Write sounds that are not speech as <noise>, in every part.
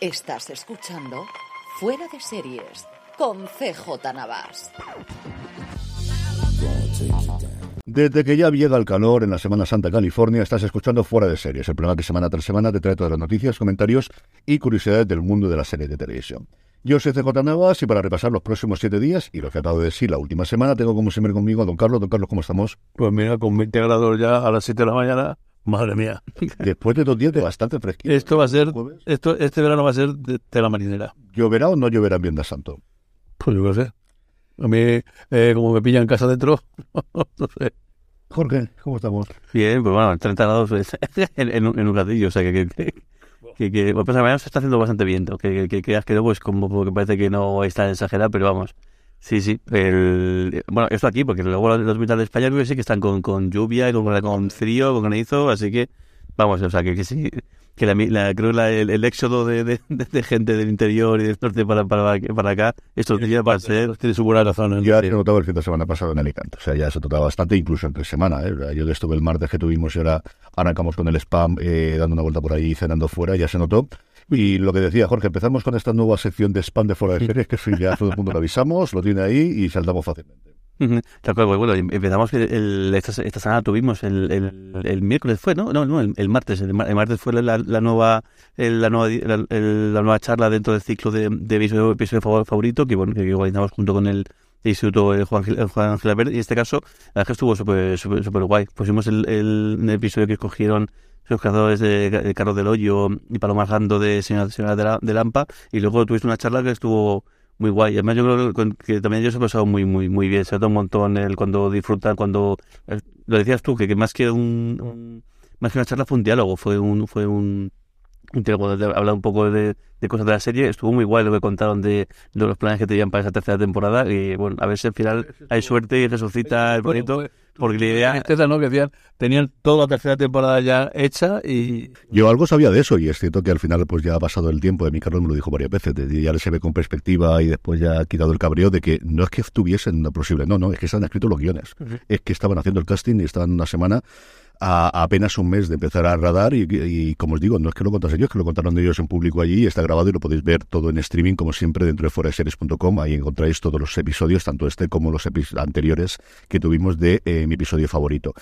Estás escuchando Fuera de Series con CJ Navas. Desde que ya llega el calor en la Semana Santa California, estás escuchando Fuera de Series, el programa que semana tras semana te trae todas las noticias, comentarios y curiosidades del mundo de la serie de televisión. Yo soy CJ Navas y para repasar los próximos siete días y lo que acabo de decir la última semana, tengo como siempre conmigo a don Carlos. Don Carlos, ¿cómo estamos? Pues mira, con 20 grados ya a las 7 de la mañana, madre mía. <laughs> Después de dos días de bastante fresquito. Esto va a ser, esto, este verano va a ser de, de la marinera. ¿Lloverá o no lloverá en Viernes Santo? Pues yo qué sé. A mí, eh, como me pillan en casa dentro, <laughs> no sé. Jorge, ¿cómo estamos? Bien, pues bueno, 30 grados pues, <laughs> en, en, un- en un ratillo, o sea que... que, que, que, que bueno, pues además se está haciendo bastante viento, que, que, que creas que luego es como porque parece que no está exagerado, pero vamos. Sí, sí. El, bueno, esto aquí, porque luego los mitad de España creo que sí que están con, con lluvia, con, con frío, con granizo, así que vamos, o sea que, que sí, que la, la- creo la, el, el éxodo de, de, gente del interior y del norte para, para, para acá, estos días va a ser... Tiene su buena razón. ¿eh? Ya se notaba el fin de semana pasado en Alicante. O sea, ya se notaba bastante, incluso entre semana. ¿eh? Yo estuve el martes que tuvimos y ahora arrancamos con el spam, eh, dando una vuelta por ahí, cenando fuera, ya se notó. Y lo que decía Jorge, empezamos con esta nueva sección de spam de fuera de series, que eso ya todo el mundo lo avisamos, lo tiene ahí y saltamos fácilmente. Tal cual, pues bueno, em- empezamos el, el- esta, esta semana tuvimos el, el, el miércoles fue, ¿no? No, no, el, martes. El, mar- el martes fue la, la nueva el- la nueva la, el- la nueva charla dentro del ciclo de, de episodio, episodio favor- favorito que bueno que organizamos junto con el Instituto eh, Juan, eh, Juan Ángel Albert y en este caso la verdad es que estuvo súper súper súper guay. Pusimos el episodio que escogieron los cazadores de, de Carlos del Hoyo y Paloma Argando de Señora, Señora de, la, de Lampa y luego tuviste una charla que estuvo muy guay. Además, yo creo que, que también ellos se han pasado muy, muy, muy bien. Se nota un montón el cuando disfrutan, cuando lo decías tú, que, que más que un, un- más que una charla fue un diálogo, fue un, fue un, de hablar un poco de, de cosas de la serie. Estuvo muy guay lo que contaron de, de los planes que tenían para esa tercera temporada. Y bueno, a ver si al final hay suerte y resucita el proyecto. Porque la idea Tristeza, ¿no? Que decían, tenían toda la tercera temporada ya hecha y Yo algo sabía de eso y es cierto que al final pues ya ha pasado el tiempo, y mi Carlos me lo dijo varias veces, de- ya se ve con perspectiva y después ya ha quitado el cabreo de que no es que estuviesen no posible, no, no, es que se han escrito los guiones, es que estaban haciendo el casting y estaban una semana a, a apenas un mes de empezar a radar y, y, como os digo, no es que lo contasen yo, es que lo contaron ellos en público allí, está grabado y lo podéis ver todo en streaming como siempre dentro de foreseries.com, ahí encontráis todos los episodios, tanto este como los epi- anteriores que tuvimos de eh, mi episodio favorito.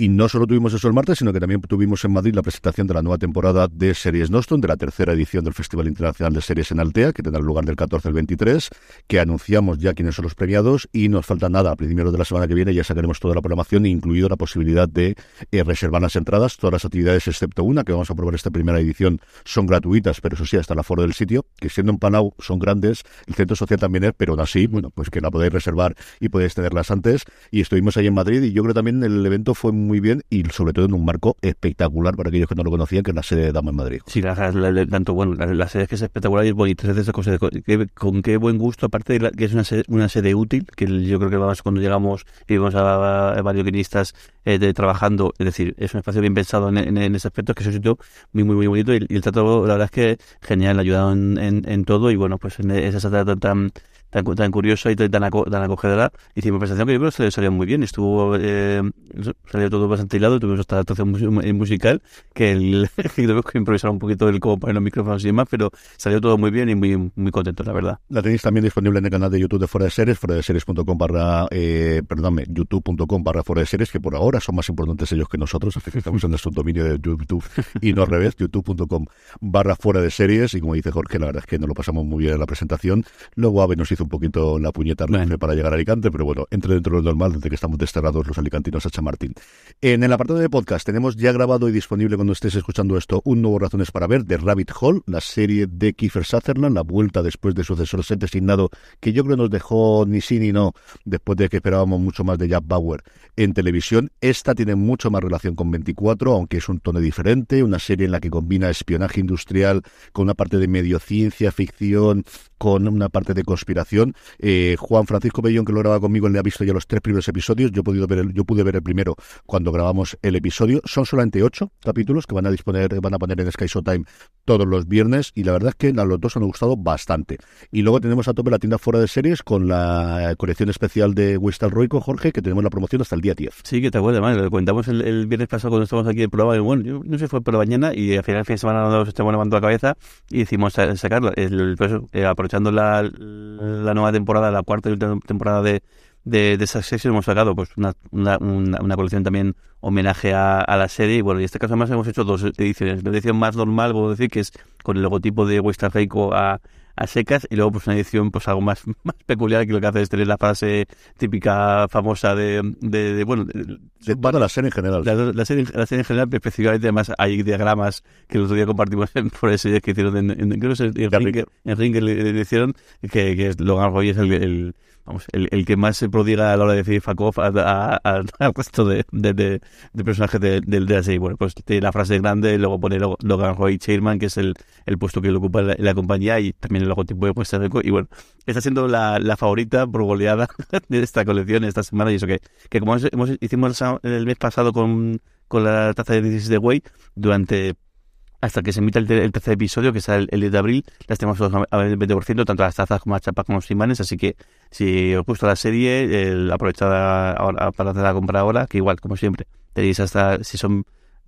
Y no solo tuvimos eso el martes, sino que también tuvimos en Madrid la presentación de la nueva temporada de Series Nostrum, de la tercera edición del Festival Internacional de Series en Altea, que tendrá lugar del 14 al 23, que anunciamos ya quiénes son los premiados y nos falta nada. A principios de la semana que viene ya sacaremos toda la programación, incluido la posibilidad de eh, reservar las entradas. Todas las actividades, excepto una, que vamos a probar esta primera edición, son gratuitas, pero eso sí, hasta el aforo del sitio, que siendo en Palau son grandes, el centro social también es, pero aún así, bueno, pues que la podéis reservar y podéis tenerlas antes. Y estuvimos ahí en Madrid y yo creo también el evento fue muy bien y sobre todo en un marco espectacular para aquellos que no lo conocían, que es la sede de Dama en Madrid. Sí, la, la- tanto bueno, la, serie es que es espectacular y es bonita, es esas cosas, que- con qué buen gusto, aparte de que es una sede, una sede útil, que yo creo que cuando llegamos y vimos a, a varios guionistas eh, de, trabajando, es decir, es un espacio bien pensado en, en- en ese aspecto, que es un sitio muy, muy, muy bonito y, y el trato, la verdad es que genial, ayudaron en, en, en todo y bueno, pues en esa sala tan, tan, tan, tan curiosa y tan, tan, aco- tan acogedora, hicimos presentación que yo creo que salió muy bien, estuvo, eh, salió todo bastante hilado, tuvimos esta actuación mus- musical, que, el, <laughs> que tuvimos que improvisar un poquito el cómo poner los micrófonos y demás, pero salió todo muy bien y muy, muy contento, la verdad. La tenéis también disponible en el canal de YouTube de Fuera de Series, fuera de series.com barra, eh, youtube.com barra Fuera de Series, que por ahora son más importantes ellos que nosotros, así que estamos en nuestro dominio de YouTube y no al revés, youtube.com barra Fuera de Series, y como dice Jorge, la verdad es que nos lo pasamos muy bien en la presentación. Luego Ave nos hizo hizo un poquito la puñeta para llegar a Alicante, pero bueno, entre dentro de lo normal desde que estamos desterrados los alicantinos a Chamartín. En el apartado de podcast tenemos ya grabado y disponible cuando estés escuchando esto un nuevo Razones para Ver de Rabbit Hole, la serie de Kiefer Sutherland, la vuelta después de sucesor set designado que yo creo nos dejó ni sí ni no después de que esperábamos mucho más de Jack Bauer en televisión. Esta tiene mucho más relación con 24, aunque es un tono diferente, una serie en la que combina espionaje industrial con una parte de medio ciencia, ficción, con una parte de conspiración. Eh, Juan Francisco Bellón, que lo graba conmigo, le ha visto ya los tres primeros episodios. Yo, he podido ver el, yo pude ver el primero cuando grabamos el episodio. Son solamente ocho capítulos que van a disponer, van a poner en Sky Showtime todos los viernes y la verdad es que a los dos han gustado bastante. Y luego tenemos a tope la tienda fuera de series con la colección especial de Western Roico, Jorge, que tenemos la promoción hasta el día 10. Sí, que te acuerdas, además, lo comentamos el, viernes pasado cuando estábamos aquí en programa, y bueno, yo no sé, fue por la mañana y al final el fin de semana nos estamos levantando la cabeza y hicimos sacarlo. El, pues, eh, aprovechando la, la nueva temporada, la cuarta y última temporada de, de, de Succession hemos sacado pues una, una, una, colección también homenaje a, a, la serie y bueno, en este caso además hemos hecho dos ediciones. La edición más normal, puedo decir, que es con el logotipo de Western a, a secas y luego pues una edición pues algo más, <laughs> más peculiar que lo que hace es tener la frase típica famosa de, de, bueno de, toda la serie en general. La, serie, la serie en general específicamente además hay diagramas que el otro día compartimos <laughs> en, por ese que hicieron en, en, creo que en, en Ringer le, hicieron que, que Logan Roy es el, el vamos, el, el, que más se prodiga a la hora de decir fuck off al resto de, de, de, personajes de, de, la serie. Bueno, pues tiene la frase grande, luego pone Logan Roy Chairman, que es el, el puesto que le ocupa la, compañía, y también el logotipo de Puesta. Y bueno, está siendo la, la favorita por goleada <laughs> de esta colección esta semana. Y eso que, que como hemos, hicimos el mes pasado con, con la taza de 16 de Way, durante hasta que se emita el, tercer episodio, que es el, el, de abril, las tenemos al 20%, tanto las tazas como las chapas como los imanes, así que si os gusta la serie, el, aprovechad ahora, para hacer la compra ahora, que igual, como siempre, tenéis hasta, si son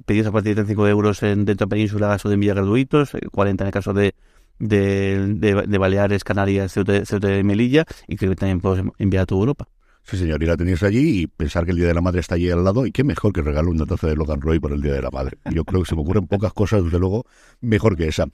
pedidos a partir de 35 euros en, dentro de Península, o de envío gratuitos, 40 en el caso de, de, Baleares, Canarias, Ceuta, y Melilla, y que también podemos enviar a toda Europa. Sí, señor, y la tenéis allí y pensar que el Día de la Madre está allí al lado. Y qué mejor que regalo una taza de Logan Roy por el Día de la Madre. Yo creo que se me ocurren pocas cosas, desde luego, mejor que esa.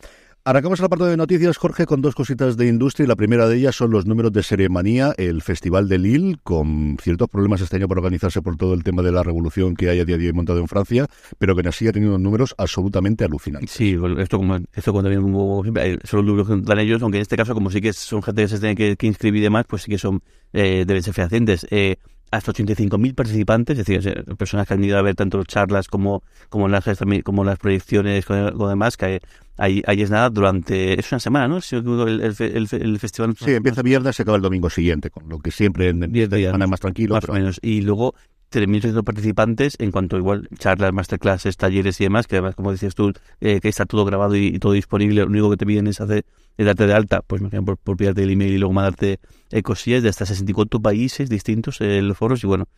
Arrancamos la parte de noticias, Jorge, con dos cositas de industria. La primera de ellas son los números de Seremanía, el Festival de Lille, con ciertos problemas este año para organizarse por todo el tema de la revolución que hay a día de hoy montado en Francia, pero que así ha tenido números absolutamente alucinantes. Sí, esto como esto cuando también siempre, son los números que dan ellos, aunque en este caso, como sí que son gente que se tiene que, inscribir y demás, pues sí que son eh, deben ser fehacientes. Eh, hasta 85.000 participantes, es decir, personas que han ido a ver tanto charlas como, como, las, como las proyecciones, con demás, que ahí, ahí es nada durante, es una semana, ¿no? El, el, el, festival. Sí, empieza viernes y se acaba el domingo siguiente, con lo que siempre en días semana más tranquilo. Más o menos. Y luego 3.800 participantes en cuanto igual charlas, masterclasses, talleres y demás, que además, como decías tú, eh, que está todo grabado y, todo disponible, lo único que te piden es hacer es darte de alta, pues por, por pillarte el email y luego mandarte eh, cosillas de hasta 64 países distintos en eh, los foros y bueno,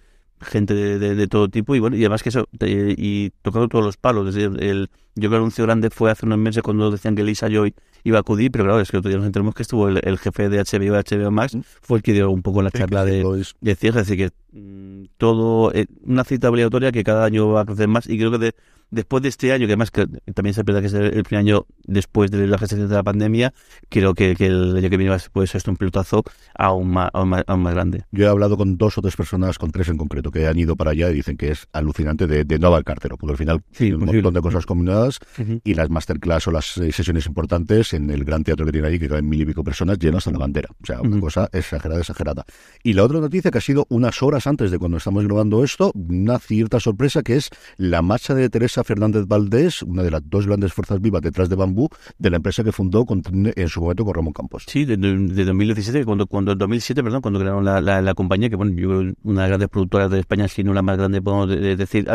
gente de, de, todo tipo y bueno, y además que eso, y tocando todos los palos, desde el, yo creo que el anuncio grande fue hace unos meses cuando decían que Lisa Joy iba a acudir, pero claro, es que otro día nos enteramos que estuvo el, jefe de HBO, HBO Max, mm. fue el que dio un poco la charla de, de cierre, es decir, que mm, todo, eh, una cita obligatoria que cada año va a crecer más y creo que de, después de este año, que además que también se verdad que es el, primer año después de la gestión de la pandemia, creo que, que el año que viene puede ser un pelotazo aún más, aún más, aún, más, grande. Yo he hablado con dos o tres personas, con tres en concreto, que han ido para allá y dicen que es alucinante de, de no haber cartero, porque al final sí, un montón de cosas combinadas y las masterclass o las sesiones importantes en el gran teatro que tiene allí, que caben mil y pico personas, llenas a la bandera. O sea, una cosa exagerada, exagerada. Y la otra noticia que ha sido unas horas antes de cuando estamos grabando esto, una cierta sorpresa que es la marcha de Teresa Fernández Valdés, una de las dos grandes fuerzas vivas detrás de Bambú, de la empresa que fundó en su momento con Ramón Campos. Sí, de, 2017, cuando, cuando en 2007, perdón, cuando crearon la, la, compañía, que bueno, yo una de las grandes productoras de España, si no la más grande, podemos decir.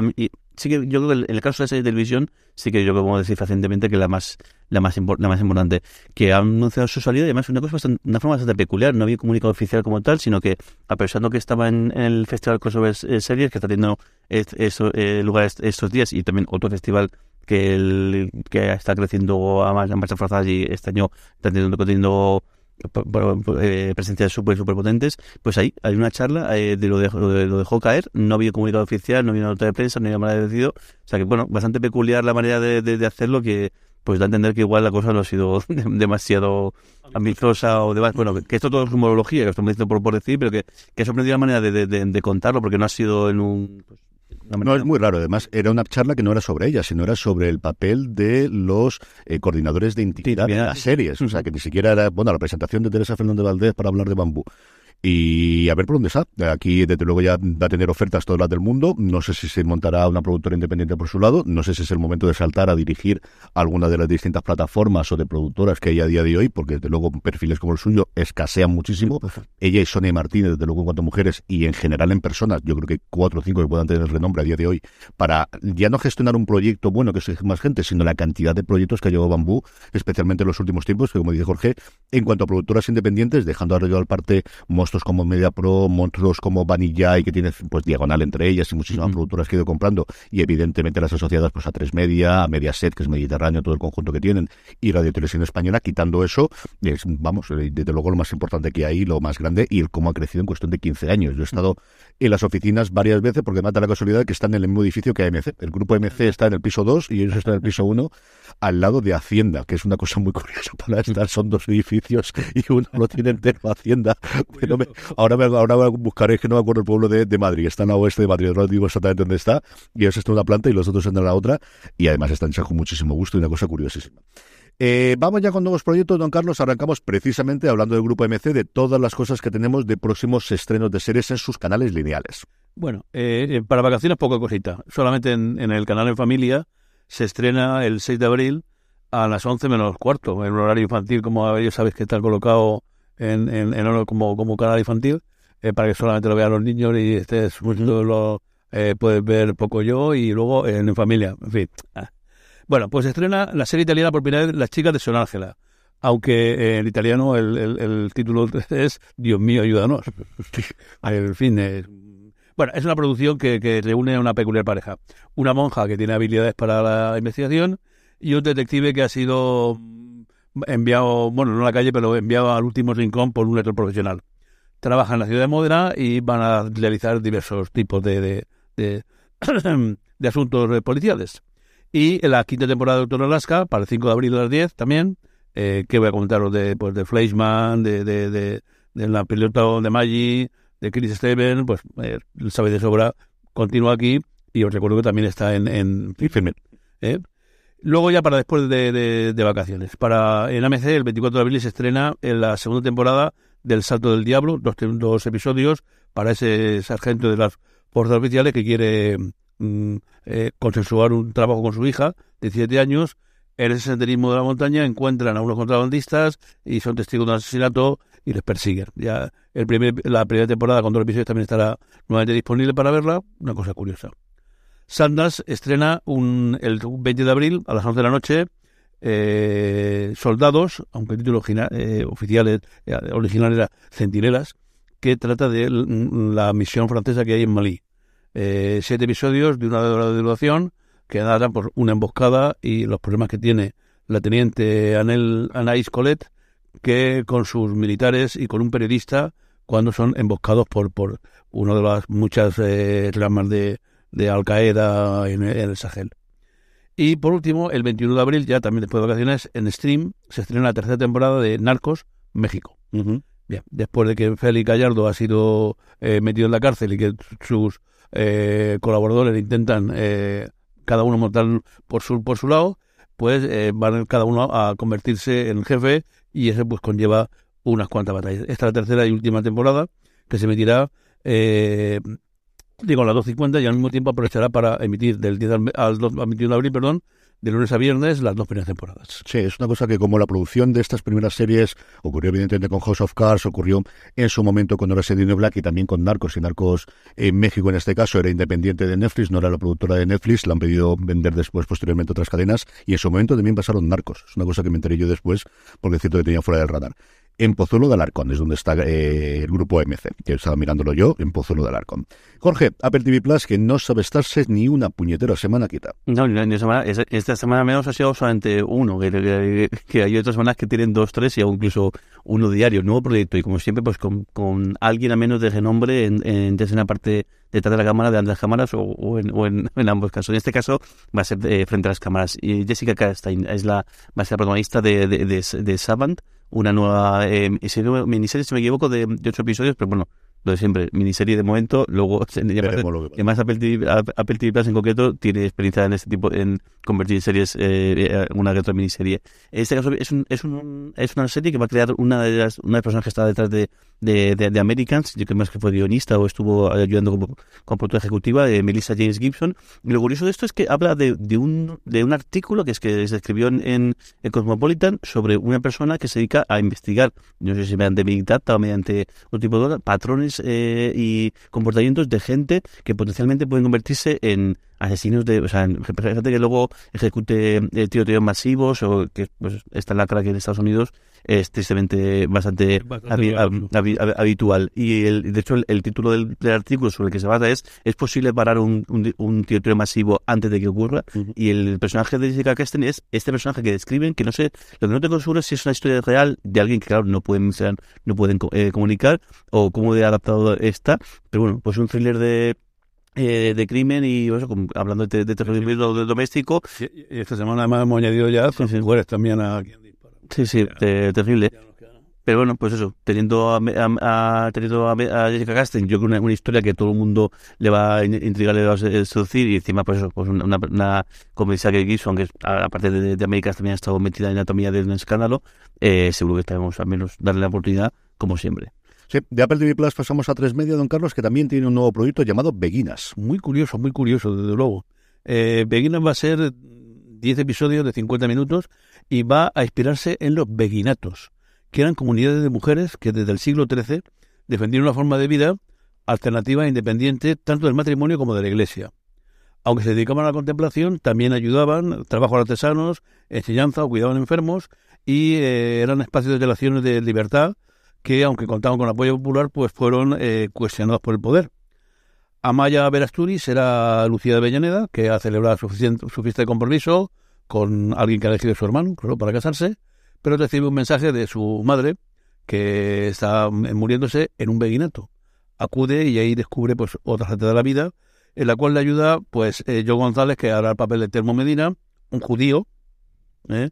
Sí que yo creo que en el caso de la serie de televisión, sí que yo puedo decir fehacientemente que la más la más, la más importante, que ha anunciado su salida y además una cosa bastante, una forma bastante peculiar, no había comunicado oficial como tal, sino que a pesar de que estaba en, el Festival Crossover eh, Series, que está teniendo eso, eh, lugar estos días, y también otro festival que, el, que está creciendo a, más, a marcha forzada y este año está teniendo, teniendo eh, presencias súper super potentes, pues ahí hay una charla eh, de, lo de, lo dejó caer, no había comunicado oficial, no había nota de prensa, no había manera de decidido, o sea que bueno, bastante peculiar la manera de, de, hacerlo que pues da a entender que igual la cosa no ha sido <laughs> demasiado ambiciosa o demás. Bueno, que esto todo es humorología, que estamos diciendo por, por decir, pero que, que ha sorprendido la manera de, de, de, contarlo, porque no ha sido en un... Pues, no, es muy raro. Además, era una charla que no era sobre ella, sino era sobre el papel de los eh, coordinadores de intimidad en las series. O sea, que ni siquiera era, bueno, la presentación de Teresa Fernández Valdés para hablar de bambú y a ver por dónde está. Aquí, desde luego, ya va a tener ofertas todas las del mundo. No sé si se montará una productora independiente por su lado. No sé si es el momento de saltar a dirigir alguna de las distintas plataformas o de productoras que hay a día de hoy, porque desde luego perfiles como el suyo escasean muchísimo. Ella y Sonia Martínez, desde luego, en cuanto a mujeres y en general en personas, yo creo que cuatro o cinco que puedan tener renombre a día de hoy, para ya no gestionar un proyecto bueno que se más gente, sino la cantidad de proyectos que ha llevado Bambú, especialmente en los últimos tiempos, que como dice Jorge, en cuanto a productoras independientes, dejando al parte monstruos como Media Pro, monstruos como Vanilla y que tiene pues diagonal entre ellas y muchísimas productoras que he ido comprando y evidentemente las asociadas pues a Tres Media, a Mediaset, que es Mediterráneo, todo el conjunto que tienen y Radio Televisión Española, quitando eso, es, vamos, eh, desde luego lo más importante que hay, lo más grande y el cómo ha crecido en cuestión de 15 años. Yo he estado en las oficinas varias veces porque me da la casualidad que están en el mismo edificio que AMC. El grupo AMC está en el piso 2 y ellos están en el piso 1 al lado de Hacienda, que es una cosa muy curiosa para estar. Son dos edificios y uno lo tiene entero Hacienda. ahora, me, ahora buscaré, que no me acuerdo el pueblo de, Madrid. Está en la oeste de Madrid, no digo exactamente dónde está. Y ellos están en una planta y los otros están en la otra. Y además están con muchísimo gusto y una cosa curiosísima. Eh, vamos ya con nuevos proyectos, don Carlos. Arrancamos precisamente hablando del grupo MC de todas las cosas que tenemos de próximos estrenos de series en sus canales lineales. Bueno, eh, eh, para vacaciones poca cosita. Solamente en, el canal en familia se estrena el 6 de abril a las 11 menos cuarto, en horario infantil, como ya sabéis que está colocado en, en, como, como canal infantil, para que solamente lo vean los niños y este es, lo puedes ver poco yo y luego en, familia. En fin. Ah. Bueno, pues estrena la serie italiana por primera vez Las chicas de Son Ángela. Aunque en italiano el, el, título <laughs> es Dios mío, ayúdanos. <laughs> el fin. Bueno, es una producción que, que reúne a una peculiar pareja. Una monja que tiene habilidades para la investigación y un detective que ha sido enviado, bueno, no a la calle, pero enviado al último rincón por un lector profesional. Trabaja en la ciudad de Modena y van a realizar diversos tipos de, <clears throat> de, asuntos policiales. Y en la quinta temporada de Doctor Alaska, para el 5 de abril de las 10 también, eh, que voy a comentaros de, pues, de Fleischman, de, de, de, de la piloto de Maggi, de Chris Steven, pues eh, sabéis de sobra, continúa aquí y os recuerdo que también está en, en ¿eh? Luego ya para después de, de, vacaciones. Para en AMC el 24 de abril se estrena en la segunda temporada del Salto del Diablo, dos, dos episodios para ese sargento de las fuerzas oficiales que quiere Mm, eh, consensuar un trabajo con su hija de siete años. En ese senderismo de la montaña encuentran a unos contrabandistas y son testigos de un asesinato y les persiguen. Ya el primer, la primera temporada con dos episodios también estará nuevamente disponible para verla. Una cosa curiosa. Sandas estrena un, el 20 de abril a las 11 de la noche eh, Soldados, aunque el título eh, oficial eh, original era Centinelas, que trata de la misión francesa que hay en Malí eh, siete episodios de una hora de duración que dan por una emboscada y los problemas que tiene la teniente Anel, Anaïs Colette que con sus militares y con un periodista cuando son emboscados por, por una de las muchas eh, ramas de, de Al Qaeda en, el Sahel. Y por último, el 21 de abril, ya también después de vacaciones, en Stream se estrena la tercera temporada de Narcos México. Bien, después de que Félix Gallardo ha sido eh, metido en la cárcel y que sus eh, colaboradores intentan eh, cada uno montar por su, por su lado, pues eh, van cada uno a convertirse en jefe y eso pues conlleva unas cuantas batallas. Esta es la tercera y última temporada que se emitirá, eh, digo, a las 2.50 y al mismo tiempo aprovechará para emitir del 10 al, al 21 de abril, perdón, de lunes a viernes las dos primeras temporadas. Sí, es una cosa que como la producción de estas primeras series ocurrió evidentemente con House of Cards, ocurrió en su momento con Orange Black y también con Narcos, y Narcos en México en este caso era independiente de Netflix, no era la productora de Netflix, la han pedido vender después posteriormente otras cadenas y en su momento también pasaron Narcos, es una cosa que me enteré yo después porque es cierto que tenía fuera del radar. En Pozuelo de Alarcón, es donde está eh, el grupo MC, que estaba mirándolo yo, en Pozuelo de Alarcón. Jorge, Apple TV Plus, que no sabe estarse ni una puñetera semana quita. No, ni una semana, esta semana menos ha sido solamente uno, que, hay otras semanas que tienen dos, tres y incluso uno diario, nuevo proyecto, y como siempre, pues con, alguien a menos de renombre en, en, la parte detrás de la cámara, de las cámaras, o, en, ambos casos. En este caso va a ser eh, frente a las cámaras. Y Jessica Chastain es la, va a ser la protagonista de, de, de, de Savant, una nueva eh, miniserie, si me equivoco, de, de ocho episodios, pero bueno, lo de siempre, miniserie de momento, luego <laughs> además Apple TV, Apple TV Plus en concreto tiene experiencia en este tipo, en convertir series eh, eh, una de otra miniserie. En este caso es, un, es, un, es una serie que va a crear una de las, una de las personas que está detrás de, de, de, Americans, yo creo más que fue guionista o estuvo ayudando como, como productora ejecutiva, de Melissa James Gibson. Y lo curioso de esto es que habla de, de, un, de un artículo que es que se escribió en, en Cosmopolitan sobre una persona que se dedica a investigar, no sé si mediante Big Data o mediante otro tipo de patrones eh, y comportamientos de gente que potencialmente pueden convertirse en asesinos de, o sea, gente que luego ejecute eh, tiroteos masivos o que pues está en la cara que en Estados Unidos es tristemente bastante, habitual. Y el, de hecho el, título del, artículo sobre el que se basa es ¿es posible parar un, un, tiroteo masivo antes de que ocurra? Y el personaje de Jessica Chastain es este personaje que describen, que no sé, lo que no tengo seguro es si es una historia real de alguien que claro no pueden, no pueden eh, comunicar o cómo de adaptado está, pero bueno, pues un thriller de eh, de crimen y eso, hablando de, de terrorismo doméstico. Y, esta semana además hemos añadido ya mujeres también a quien dispara. Sí, sí, terrible. Pero bueno, pues eso, teniendo a, a, teniendo a, Jessica Chastain, yo creo que una, una, historia que todo el mundo le va a intrigar, le va a seducir, y encima, pues eso, pues una, una comisaria que Gibson, que aparte de, de América también ha estado metida en anatomía de un escándalo, eh, seguro que estaremos al menos darle la oportunidad, como siempre. Sí, de Apple TV Plus pasamos a tres media, don Carlos, que también tiene un nuevo proyecto llamado Beguinas. Muy curioso, muy curioso, desde luego. Eh, Beguinas va a ser 10 episodios de 50 minutos y va a inspirarse en los beguinatos, que eran comunidades de mujeres que desde el siglo XIII defendieron una forma de vida alternativa e independiente tanto del matrimonio como de la iglesia. Aunque se dedicaban a la contemplación, también ayudaban, trabajo artesanos, enseñanza o cuidaban enfermos y eh, eran espacios de relaciones de libertad que, aunque contaban con apoyo popular, pues fueron eh, cuestionados por el poder. Amaya Verasturi será Lucía de Bellaneda, que ha celebrado su, su, fiesta de compromiso con alguien que ha elegido su hermano, claro, para casarse, pero recibe un mensaje de su madre, que está muriéndose en un beguinato. Acude y ahí descubre pues otra gente de la vida, en la cual le ayuda pues eh, Joe González, que hará el papel de Termo Medina, un judío, eh,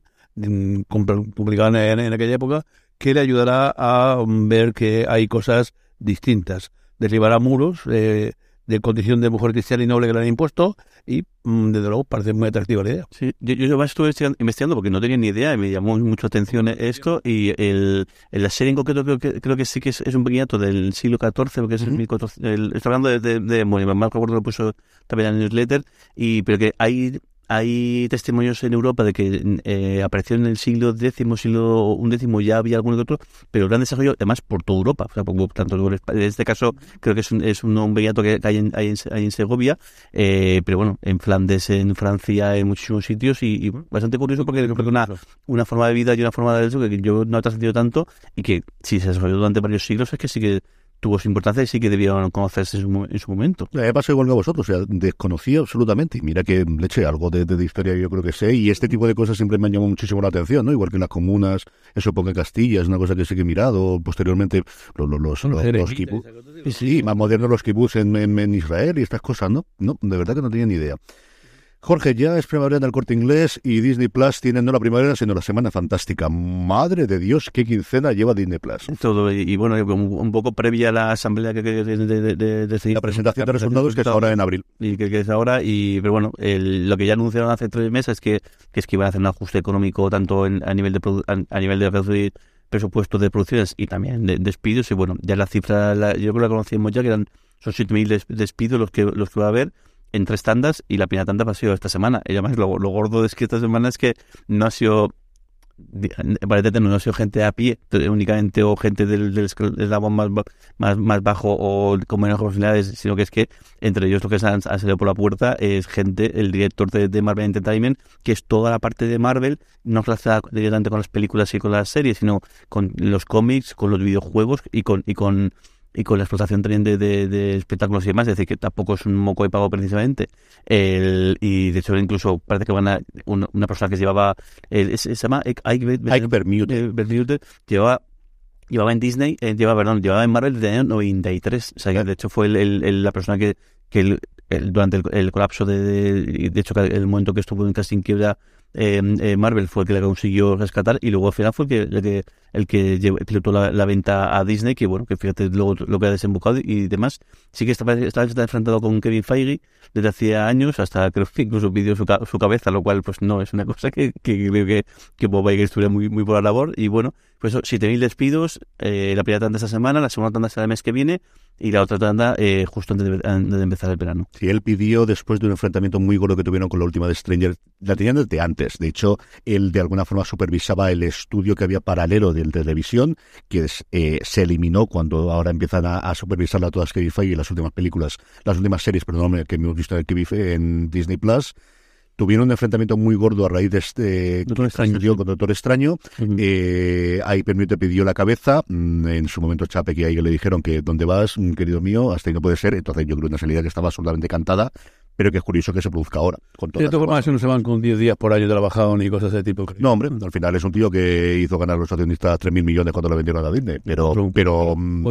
publicado en, en, aquella época, que le ayudará a ver que hay cosas distintas. Derribará muros eh, de condición de mujer cristiana y noble que le han impuesto y, mm, desde luego, parece muy atractiva la idea. Sí, yo, yo estuve investigando porque no tenía ni idea y me llamó mucho atención esto y el, la serie en concreto creo que, creo que sí que es, es un pequeñato del siglo XIV, porque es uh -huh. el 1400, estoy hablando de, de, de bueno, más recuerdo lo puso también en el newsletter, y, pero que hay hay testimonios en Europa de que eh, apareció en el siglo X, siglo XI, ya había alguno que otro, pero gran desarrollo además por toda Europa. O sea, por, tanto, en este caso creo que es un, es un, que hay en, hay en, Segovia, eh, pero bueno, en Flandes, en Francia, en muchísimos sitios y, y bastante curioso porque creo una, una forma de vida y una forma de eso que yo no he trascendido tanto y que si se desarrolló durante varios siglos es que sí que tuvo su importancia y sí que debieron conocerse en su, en su momento. Me pasó igual que a vosotros, o sea, desconocía absolutamente. Y mira que le eché algo de, de, de, historia yo creo que sé, y este tipo de cosas siempre me han llamado muchísimo la atención, ¿no? Igual que en las comunas, eso porque Castilla es una cosa que sí que he mirado, posteriormente los, los, los, los, los kibbutz. Sí, sí, más modernos los kibbutz en, en, en Israel y estas cosas, ¿no? No, de verdad que no tenía ni idea. Jorge, ya es primavera en el corte inglés y Disney Plus tiene no la primavera, sino la semana fantástica. Madre de Dios, qué quincena lleva Disney Plus. Todo, y, y bueno, un poco previa a la asamblea que, que de, de, de, de, La presentación de resultados que es ahora en abril. Y que, que es ahora, y pero bueno, el, lo que ya anunciaron hace tres meses es que, que es que iban a hacer un ajuste económico tanto en, a nivel de a, a nivel de presupuestos de producciones y también de despidos, y bueno, ya la cifra, la, yo creo que la conocíamos ya, que eran son 7.000 despidos los que, los que va a haber en tres tandas y la primera tanda ha sido esta semana. Y además lo, gordo es que esta semana es que no ha sido parece no ha sido gente a pie únicamente o gente del, del eslabón más, más, más bajo o con menos posibilidades, sino que es que entre ellos lo que se han, salido por la puerta es gente, el director de, Marvel Entertainment, que es toda la parte de Marvel, no relacionada directamente con las películas y con las series, sino con los cómics, con los videojuegos y con, y con y con la explotación también de, de, espectáculos y demás, es decir, que tampoco es un moco de pago precisamente. El, y de hecho, incluso parece que van a, una, persona que llevaba, se llama Ike, Bermute, llevaba llevaba en Disney, eh, llevaba, perdón, llevaba en Marvel desde el año 93. O sea, de hecho fue el, la persona que, que durante el, colapso de, de, hecho, el momento que estuvo en casting quiebra eh, eh, Marvel fue el que le consiguió rescatar y luego al final fue el que, el que, pilotó la, venta a Disney, que bueno, que fíjate luego lo que ha desembocado y demás. Sí que estaba, estaba enfrentado con Kevin Feige desde hacía años, hasta que incluso pidió su, su cabeza, lo cual pues no es una <laughs> cosa que, que creo que, que Bob estuviera muy, muy por la labor. Y bueno, pues eso, 7.000 despidos, eh, la primera tanda esta semana, la segunda tanda será el mes que viene y la otra tanda eh, justo antes de, empezar el verano. Sí, él pidió después de un enfrentamiento muy gordo que tuvieron con la última de Stranger, la tenían desde antes. De hecho, él de alguna forma supervisaba el estudio que había paralelo del televisión, que eh, se eliminó cuando ahora empiezan a, a supervisarla todas Kevin Feige y las últimas películas, las últimas series, perdón, que hemos visto en, en Disney Plus tuvieron un enfrentamiento muy gordo a raíz de este Doctor Extraño, con Doctor Extraño. eh, ahí Permite pidió la cabeza. Mm, en su momento Chape que ahí le dijeron que ¿dónde vas, mm, querido mío? Hasta ahí no puede ser. Entonces yo creo una salida que estaba absolutamente cantada pero que es curioso que se produzca ahora. Con de todas formas, no se van con 10 días por año trabajado ni cosas de ese tipo. No, hombre, al final es un tío que hizo ganar a los accionistas 3.000 millones cuando le vendieron a Disney, pero... pero mm,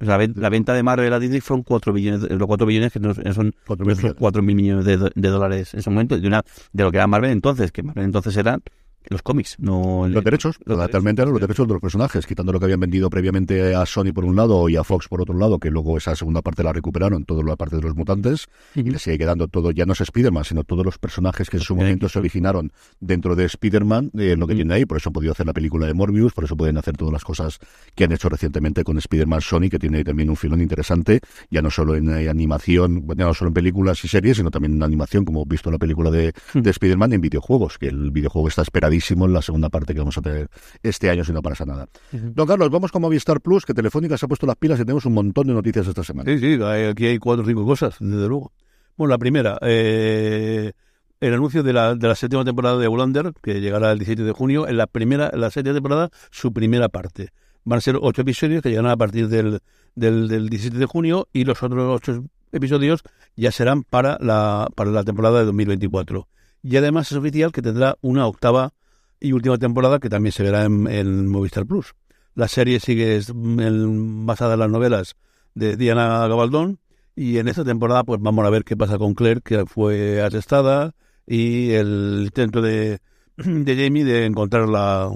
la, venta de Marvel a Disney fueron 4 billones, los 4 billones que son 4.000 millones de, de, dólares en ese momento, de, una, de lo que era Marvel entonces, que Marvel entonces eran los cómics, no los derechos, los actualmente eran los derechos de los personajes, quitando lo que habían vendido previamente a Sony por un lado y a Fox por otro lado, que luego esa segunda parte la recuperaron, toda la parte de los mutantes, y le sigue quedando todo, ya no es Spider-Man, sino todos los personajes que en su momento se originaron dentro de Spider-Man, eh, lo que tiene ahí, por eso han podido hacer la película de Morbius, por eso pueden hacer todas las cosas que han hecho recientemente con Spider-Man Sony, que tiene también un filón interesante, ya no solo en eh, animación, ya no solo en películas y series, sino también en animación, como hemos visto en la película de, de Spider-Man, en videojuegos, que el videojuego está esperadísimo en la segunda parte que vamos a tener este año si no pasa nada. Don Carlos, vamos con Movistar Plus, que Telefónica se ha puesto las pilas y tenemos un montón de noticias esta semana. Sí, sí, aquí hay cuatro o cinco cosas, desde luego. Bueno, la primera, eh, el anuncio de la, de la séptima temporada de Outlander, que llegará el 17 de junio, en la primera, la séptima temporada, su primera parte. Van a ser ocho episodios que llegarán a partir del, del, del 17 de junio y los otros ocho episodios ya serán para la, para la temporada de 2024. Y además es oficial que tendrá una octava y última temporada que también se verá en, Movistar Plus. La serie sigue basada en las novelas de Diana Gabaldón y en esta temporada pues vamos a ver qué pasa con Claire que fue arrestada y el intento de, de Jamie de encontrarla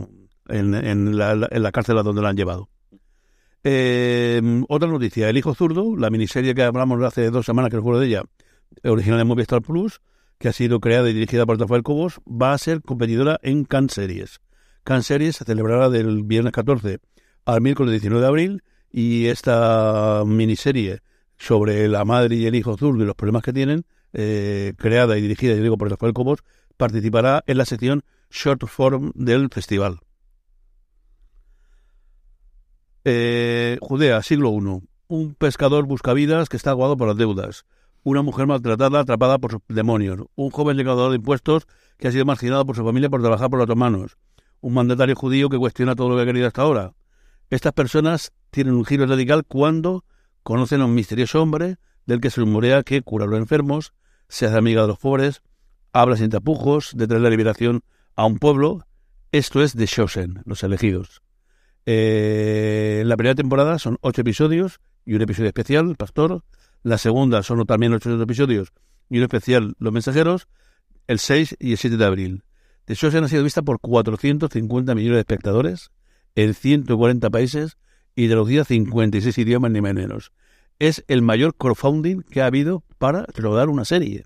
en, en, la, en la cárcel a donde la han llevado. Eh, otra noticia, El Hijo Zurdo, la miniserie que hablamos hace dos semanas que recuerdo de ella, original de Movistar Plus, que ha sido creada y dirigida por Rafael Cobos, va a ser competidora en Cannes Series. Series se celebrará del viernes 14 al miércoles 19 de abril y esta miniserie sobre la madre y el hijo zurdo y los problemas que tienen, eh, creada y dirigida, y digo, por Rafael Cobos, participará en la sección Short Form del festival. Eh, Judea, siglo I. Un pescador busca vidas que está aguado por las deudas una mujer maltratada atrapada por sus demonios, un joven recaudador de impuestos que ha sido marginado por su familia por trabajar por los otomanos, un mandatario judío que cuestiona todo lo que ha querido hasta ahora. Estas personas tienen un giro radical cuando conocen a un misterioso hombre del que se rumorea que cura a los enfermos, se hace amiga de los pobres, habla sin tapujos de traer la liberación a un pueblo. Esto es The Chosen, los elegidos. Eh, la primera temporada son ocho episodios y un episodio especial, el pastor, la segunda son también ocho episodios y un especial Los Mensajeros, el 6 y el 7 de abril. De hecho, se han sido vista por 450 millones de espectadores en 140 países y traducida a 56 idiomas ni menos. Es el mayor crowdfunding que ha habido para rodar una serie.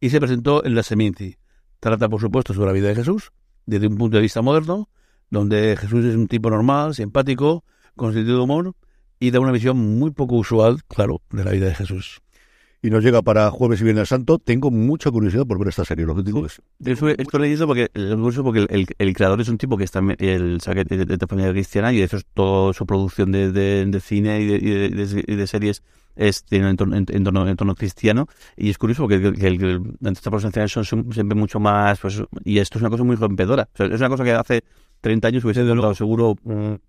Y se presentó en la Seminci. Trata, por supuesto, sobre la vida de Jesús, desde un punto de vista moderno, donde Jesús es un tipo normal, simpático, con sentido de humor, y da una visión muy poco usual, claro, de la vida de Jesús. y nos llega para jueves y viernes santo. Tengo mucha curiosidad por ver esta serie, lo que digo es. Esto lo porque, porque el, el, creador es un tipo que está el, de, de, familia cristiana y de es toda su producción de, de, cine y de, y de, series es tiene en torno, en, en, cristiano y es curioso porque el, el, estas producciones son siempre mucho más pues, y esto es una cosa muy rompedora es una cosa que hace 30 años hubiese dado seguro un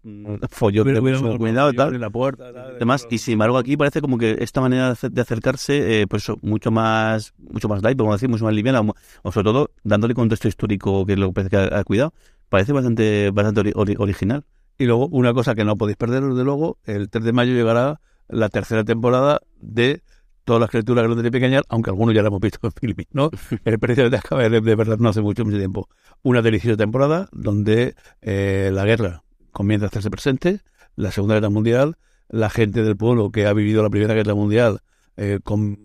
follón de cuidado y tal. La puerta, Además, y sin embargo aquí parece como que esta manera de acercarse, eh, pues mucho más, mucho más light, podemos decir, mucho más liviana, o sobre todo dándole contexto histórico que es lo que parece que ha, cuidado, parece bastante, bastante original. Y luego, una cosa que no podéis perder, desde luego, el 3 de mayo llegará la tercera temporada de todas las criaturas grandes y pequeñas, aunque algunos ya lo hemos visto en filming, ¿no? El precio de acaba de, de verdad no hace mucho, mucho tiempo. Una deliciosa temporada donde eh, la guerra comienza a hacerse presente, la Segunda Guerra Mundial, la gente del pueblo que ha vivido la Primera Guerra Mundial eh, con,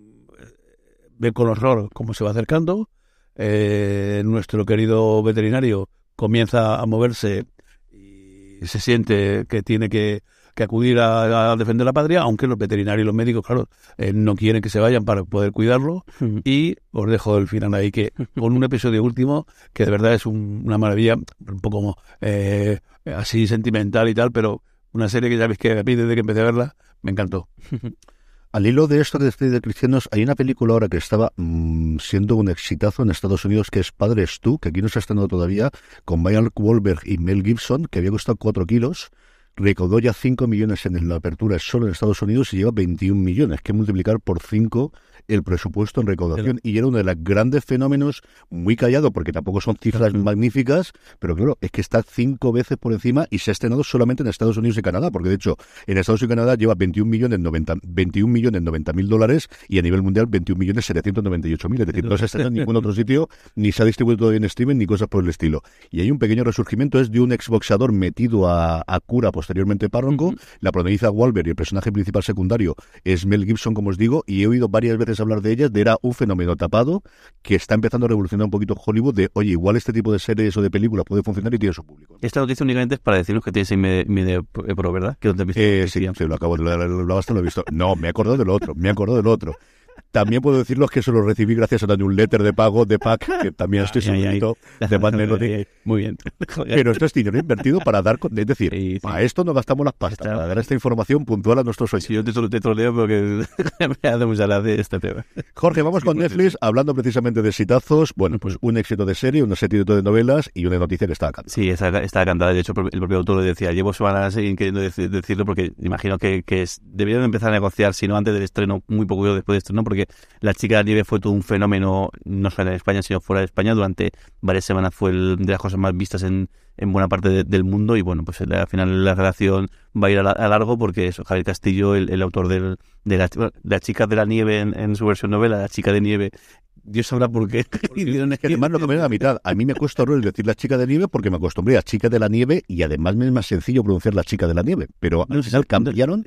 ve con horror cómo se va acercando, eh, nuestro querido veterinario comienza a moverse y se siente que tiene que que acudir a, defender la patria, aunque los veterinarios y los médicos, claro, eh, no quieren que se vayan para poder cuidarlo. Y os dejo el final ahí, que <laughs> con un episodio último, que de verdad es una maravilla, un poco como eh, así sentimental y tal, pero una serie que ya veis que a mí desde que empecé a verla me encantó. <laughs> Al hilo de esto de de cristianos, hay una película ahora que estaba mm, siendo un exitazo en Estados Unidos que es Padres Tú, que aquí no se ha estrenado todavía, con Mark Wahlberg y Mel Gibson, que había costado 4 kilos recaudó ya 5 millones en la apertura solo en Estados Unidos y lleva 21 millones, que multiplicar por 5 el presupuesto en recaudación. Y era uno de los grandes fenómenos, muy callado, porque tampoco son cifras magníficas, pero claro, es que está cinco veces por encima y se ha estrenado solamente en Estados Unidos y Canadá, porque de hecho, en Estados Unidos y Canadá lleva 21 millones 90, 21 millones 90 mil dólares y a nivel mundial 21 millones 798 mil. Es decir, no se ha estrenado en ningún otro sitio, ni se ha distribuido todavía en streaming, ni cosas por el estilo. Y hay un pequeño resurgimiento, es de un exboxador metido a, a cura posteriormente párroco, la protagoniza Walber y el personaje principal secundario es Mel Gibson, como os digo, y he oído varias veces hablar de ellas, de era un fenómeno tapado que está empezando a revolucionar un poquito Hollywood de, oye, igual este tipo de series o de películas puede funcionar y tiene su público. Esta noticia únicamente es para decirnos que tienes medio Pro, ¿verdad? Que eh, sí, sí, lo acabo de lo, lo, lo, he visto. No, me acuerdo del otro, me acuerdo del otro. También puedo decirles que eso lo recibí gracias a un newsletter de pago de PAC, que también estoy <laughs> seguro de Bad <laughs> Melody. Muy bien. Pero esto es dinero invertido para dar... Es decir, a esto no gastamos las pastas, para dar esta información puntual a nuestros oyentes. Sí, yo te, te troleo porque <laughs> me hace mucha de este tema. Jorge, vamos con Netflix, hablando precisamente de sitazos. Bueno, pues un éxito de serie, una serie de novelas y una noticia que está cantada. Sí, está, está cantada. De hecho, el propio autor lo decía. Llevo semanas queriendo decirlo porque imagino que, que deberían empezar a negociar, si no antes del estreno, muy poco después del estreno, porque la chica de nieve fue todo un fenómeno, no solo en España, sino fuera de España. Durante varias semanas fue el, de las cosas más vistas en, en buena parte del mundo. Y bueno, pues al final la relación va a ir a, largo porque eso, Javier Castillo, el, autor del, de la, chica de la nieve en, su versión novela, La chica de nieve, Dios sabrá por qué. <laughs> es que además lo que me da la mitad. A mí me cuesta horror decir la chica de nieve porque me acostumbré a chica de la nieve y además me es más sencillo pronunciar la chica de la nieve. Pero al final cambiaron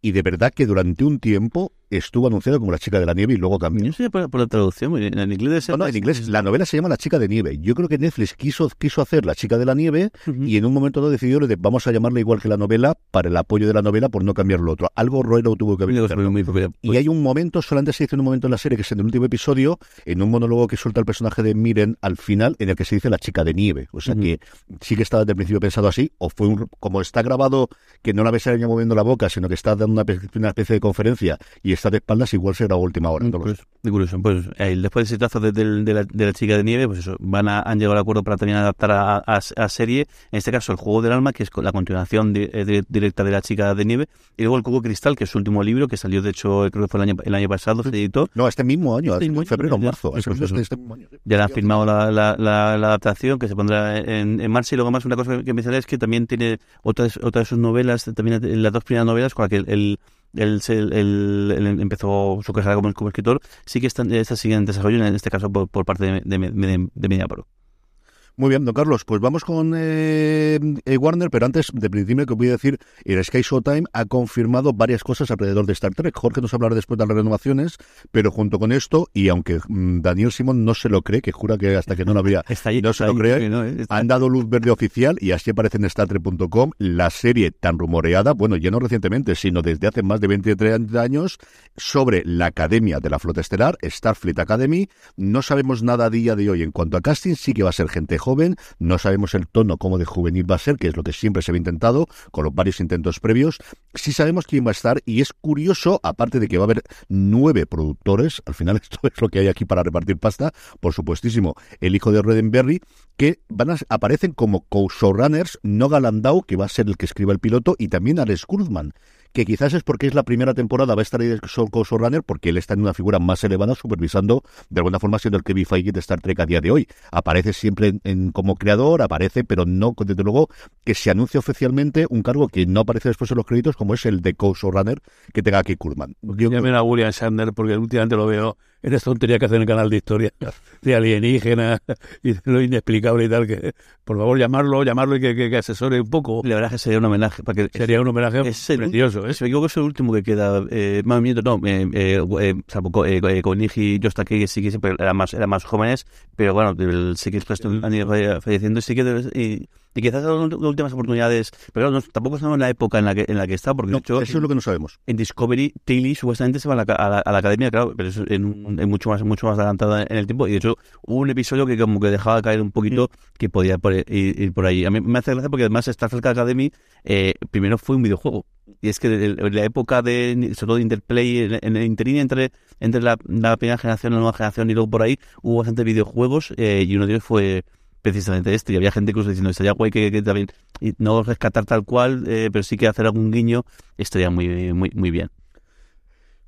y de verdad que durante un tiempo estuvo anunciado como La chica de la nieve y luego cambió. No sé por, la traducción, en inglés... No, no, en inglés la novela se llama La chica de nieve. Yo creo que Netflix quiso, quiso hacer La chica de la nieve y en un momento dado decidió de vamos a llamarla igual que la novela para el apoyo de la novela por no cambiar lo otro. Algo Roero tuvo que haber. Y hay un momento, solamente se dice en un momento en la serie, que es en el último episodio, en un monólogo que suelta el personaje de Miren al final, en el que se dice La chica de nieve. O sea que sí que estaba desde el principio pensado así, o fue un, como está grabado que no la ves a ella moviendo la boca, sino que está dando una, una especie de conferencia y está de espaldas, igual será última hora. Pues, curioso. Pues eh, después del sitazo de, de, la, de, la, chica de nieve, pues eso, van a, han llegado al acuerdo para también adaptar a, a, serie, en este caso el juego del alma, que es la continuación eh, directa de la chica de nieve, y luego el Cubo Cristal, que es su último libro, que salió de hecho, creo que fue el año, el año pasado, se editó. No, este mismo año, este en febrero o marzo. Este, este ya han firmado la, la, la, adaptación que se pondrá en, en marcha y luego más una cosa que me sale es que también tiene otras, otras de sus novelas, también las dos primeras novelas con la que el él, él, empezó su carrera como, escritor, sí que están, estas siguen en desarrollo, en este caso por, parte de, de, de MediaPro. Muy bien, don Carlos, pues vamos con eh, eh, Warner, pero antes de principio que voy a decir, el Sky Showtime ha confirmado varias cosas alrededor de Star Trek. Jorge nos hablará después de las renovaciones, pero junto con esto, y aunque mm, Daniel Simón no se lo cree, que jura que hasta que no lo había, <laughs> Está ahí, no se lo ahí, cree, han dado luz verde oficial y así aparece en StarTrek.com la serie tan rumoreada, bueno, ya no recientemente, sino desde hace más de 23 años, sobre la Academia de la Flota Estelar, Starfleet Academy. No sabemos nada a día de hoy en cuanto a casting, sí que va a ser gente joven, no sabemos el tono como de juvenil va a ser, que es lo que siempre se había intentado con los varios intentos previos. Sí sabemos quién va a estar y es curioso, aparte de que va a haber nueve productores, al final <laughs> esto es lo que hay aquí para repartir pasta, por supuestísimo, el hijo de Roddenberry, que van a, aparecen como co-showrunners Noga Landau, que va a ser el que escriba el piloto, y también Alex Kurtzman, que quizás es porque es la primera temporada, va a estar ahí de so- co-showrunner, porque él está en una figura más elevada, supervisando, de alguna forma, siendo el Kevin Feige de Star Trek a día de hoy. Aparece siempre en, en- como creador, aparece, pero no, desde luego, que se anuncie oficialmente un cargo que no aparece después en los créditos, como es el de co-showrunner que tenga aquí Kurtzman. Yo- Llamen a William Shatner porque últimamente lo veo en esta tontería que hace en el canal de historia <laughs> de alienígenas <laughs> y de lo inexplicable y tal. que Por favor, llamarlo, llamarlo y que, que- que asesore un poco. La verdad es que sería un homenaje. Porque Sería un homenaje es el- precioso. ¿eh? Si me equivoco, es el último que queda. Eh, más miento, no. Eh, eh, eh, salvo co- eh, eh, y Jostaki, que sí que siempre eran más, eran más jóvenes. Pero bueno, el- sí que resto han ido falle- falleciendo. Y sí que. Y, y quizás son las últimas oportunidades. Pero no, tampoco sabemos la época en la que, en la que está. Porque no, de hecho, eso es lo que no sabemos. en Discovery, Tilly supuestamente se va a la, a la, a la academia, claro, pero eso en, en mucho más mucho más adelantada en el tiempo. Y de hecho, hubo un episodio que como que dejaba caer un poquito que podía por- ir, ir por ahí. A mí me hace gracia porque además Starfleet Academy eh, primero fue un videojuego. Y es que en la época de, sobre todo de Interplay, en, en el interín entre, entre la, la primera generación y la nueva generación y luego por ahí, hubo bastantes videojuegos eh, y uno de ellos fue precisamente este. Y había gente incluso diciendo, estaría guay que, que también, y no rescatar tal cual, eh, pero sí que hacer algún guiño, estaría muy, muy, muy bien.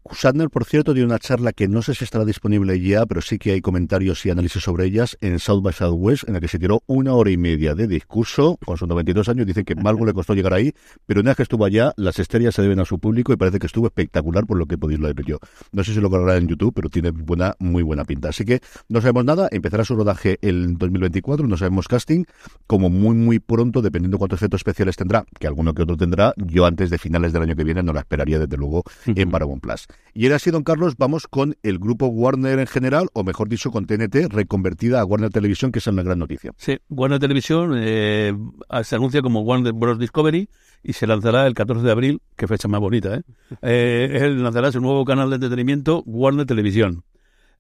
Shatner, por cierto, dio una charla que no sé si estará disponible ya, pero sí que hay comentarios y análisis sobre ellas en South by Southwest, en la que se tiró una hora y media de discurso, con sus 92 años, dicen que algo le costó llegar ahí, pero una vez que estuvo allá, las estrellas se deben a su público y parece que estuvo espectacular por lo que podéis leer yo. No sé si lo logrará en YouTube, pero tiene buena, muy buena pinta. Así que no sabemos nada, empezará su rodaje el 2024, no sabemos casting, como muy, muy pronto, dependiendo cuántos efectos especiales tendrá, que alguno que otro tendrá, yo antes de finales del año que viene no la esperaría, desde luego, en Paramount Plus. Y ahora sí, don Carlos, vamos con el grupo Warner en general, o mejor dicho, con TNT, reconvertida a Warner Televisión, que es una gran noticia. Sí, Warner Televisión eh, se anuncia como Warner Bros. Discovery y se lanzará el 14 de abril, qué fecha más bonita, ¿eh? eh él lanzará su nuevo canal de entretenimiento, Warner Televisión.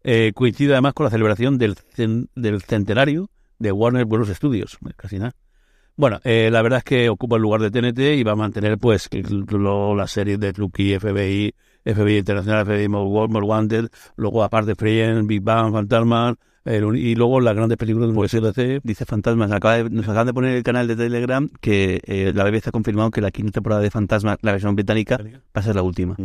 Eh, coincide además con la celebración del, cen- del centenario de Warner Bros. Studios, casi nada. Bueno, eh, la verdad es que ocupa el lugar de TNT y va a mantener pues lo- las series de Lucky, FBI, FBI Internacional, FBI More More Wanted, luego aparte Friends, Big Bang, Fantasma, el uni- y luego las grandes películas de USDC. Dice Fantasmas, acaba de- nos acaban de poner el canal de Telegram que eh, la BBC ha confirmado que la quinta temporada de Fantasmas, la versión británica, va a ser la última.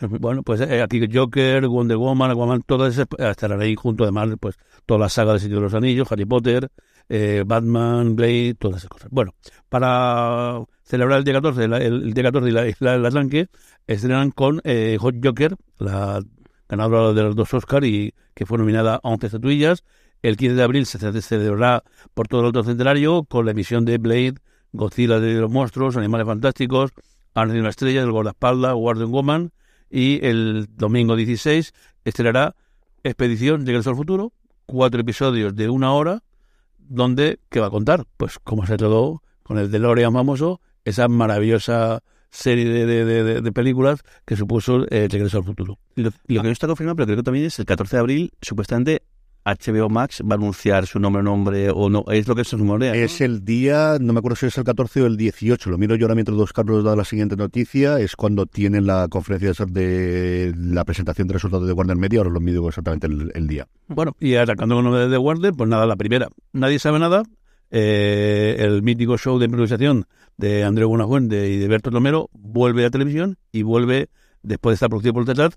Bueno, pues eh, aquí Joker, Wonder Woman, Aquaman, todas esas estarán ahí junto, además, pues toda la saga de Señor de los Anillos, Harry Potter, eh, Batman, Blade, todas esas cosas. Bueno, para celebrar el día 14, la- el, el día 14 y la, y la- el arranque, estrenan con eh, Hot Joker, la ganadora de los dos Oscars y que fue nominada a 11 estatuillas. El 15 de abril se ce- celebrará por todo el otro centenario con la emisión de Blade, Godzilla de los monstruos, Animales Fantásticos, Arnold y la estrella, El guardaespaldas, Wonder Woman, y el domingo 16 estrenará Expedición Regreso al Futuro, cuatro episodios de una hora, donde, ¿qué va a contar? Pues cómo se trató con el DeLorean famoso, esa maravillosa serie de, de- de- de- de películas que supuso eh, Regreso al Futuro. Lo, lo que no está confirmado, pero creo que también es el 14 de abril, supuestamente HBO Max va a anunciar su nombre, nombre o no. Es lo que se rumorea. ¿no? Es el día, no me acuerdo si es el 14 o el 18, lo miro yo ahora mientras dos Carlos da la siguiente noticia, es cuando tienen la conferencia de- la presentación de resultados de Warner Media, ahora lo mido exactamente el, el día. Bueno, y atacando con novedades de Warner, pues nada, la primera. Nadie sabe nada. Eh, el mítico show de improvisación de Andrés Buenafuente y de Berto Romero vuelve a televisión y vuelve, después de estar producido por Tetrat,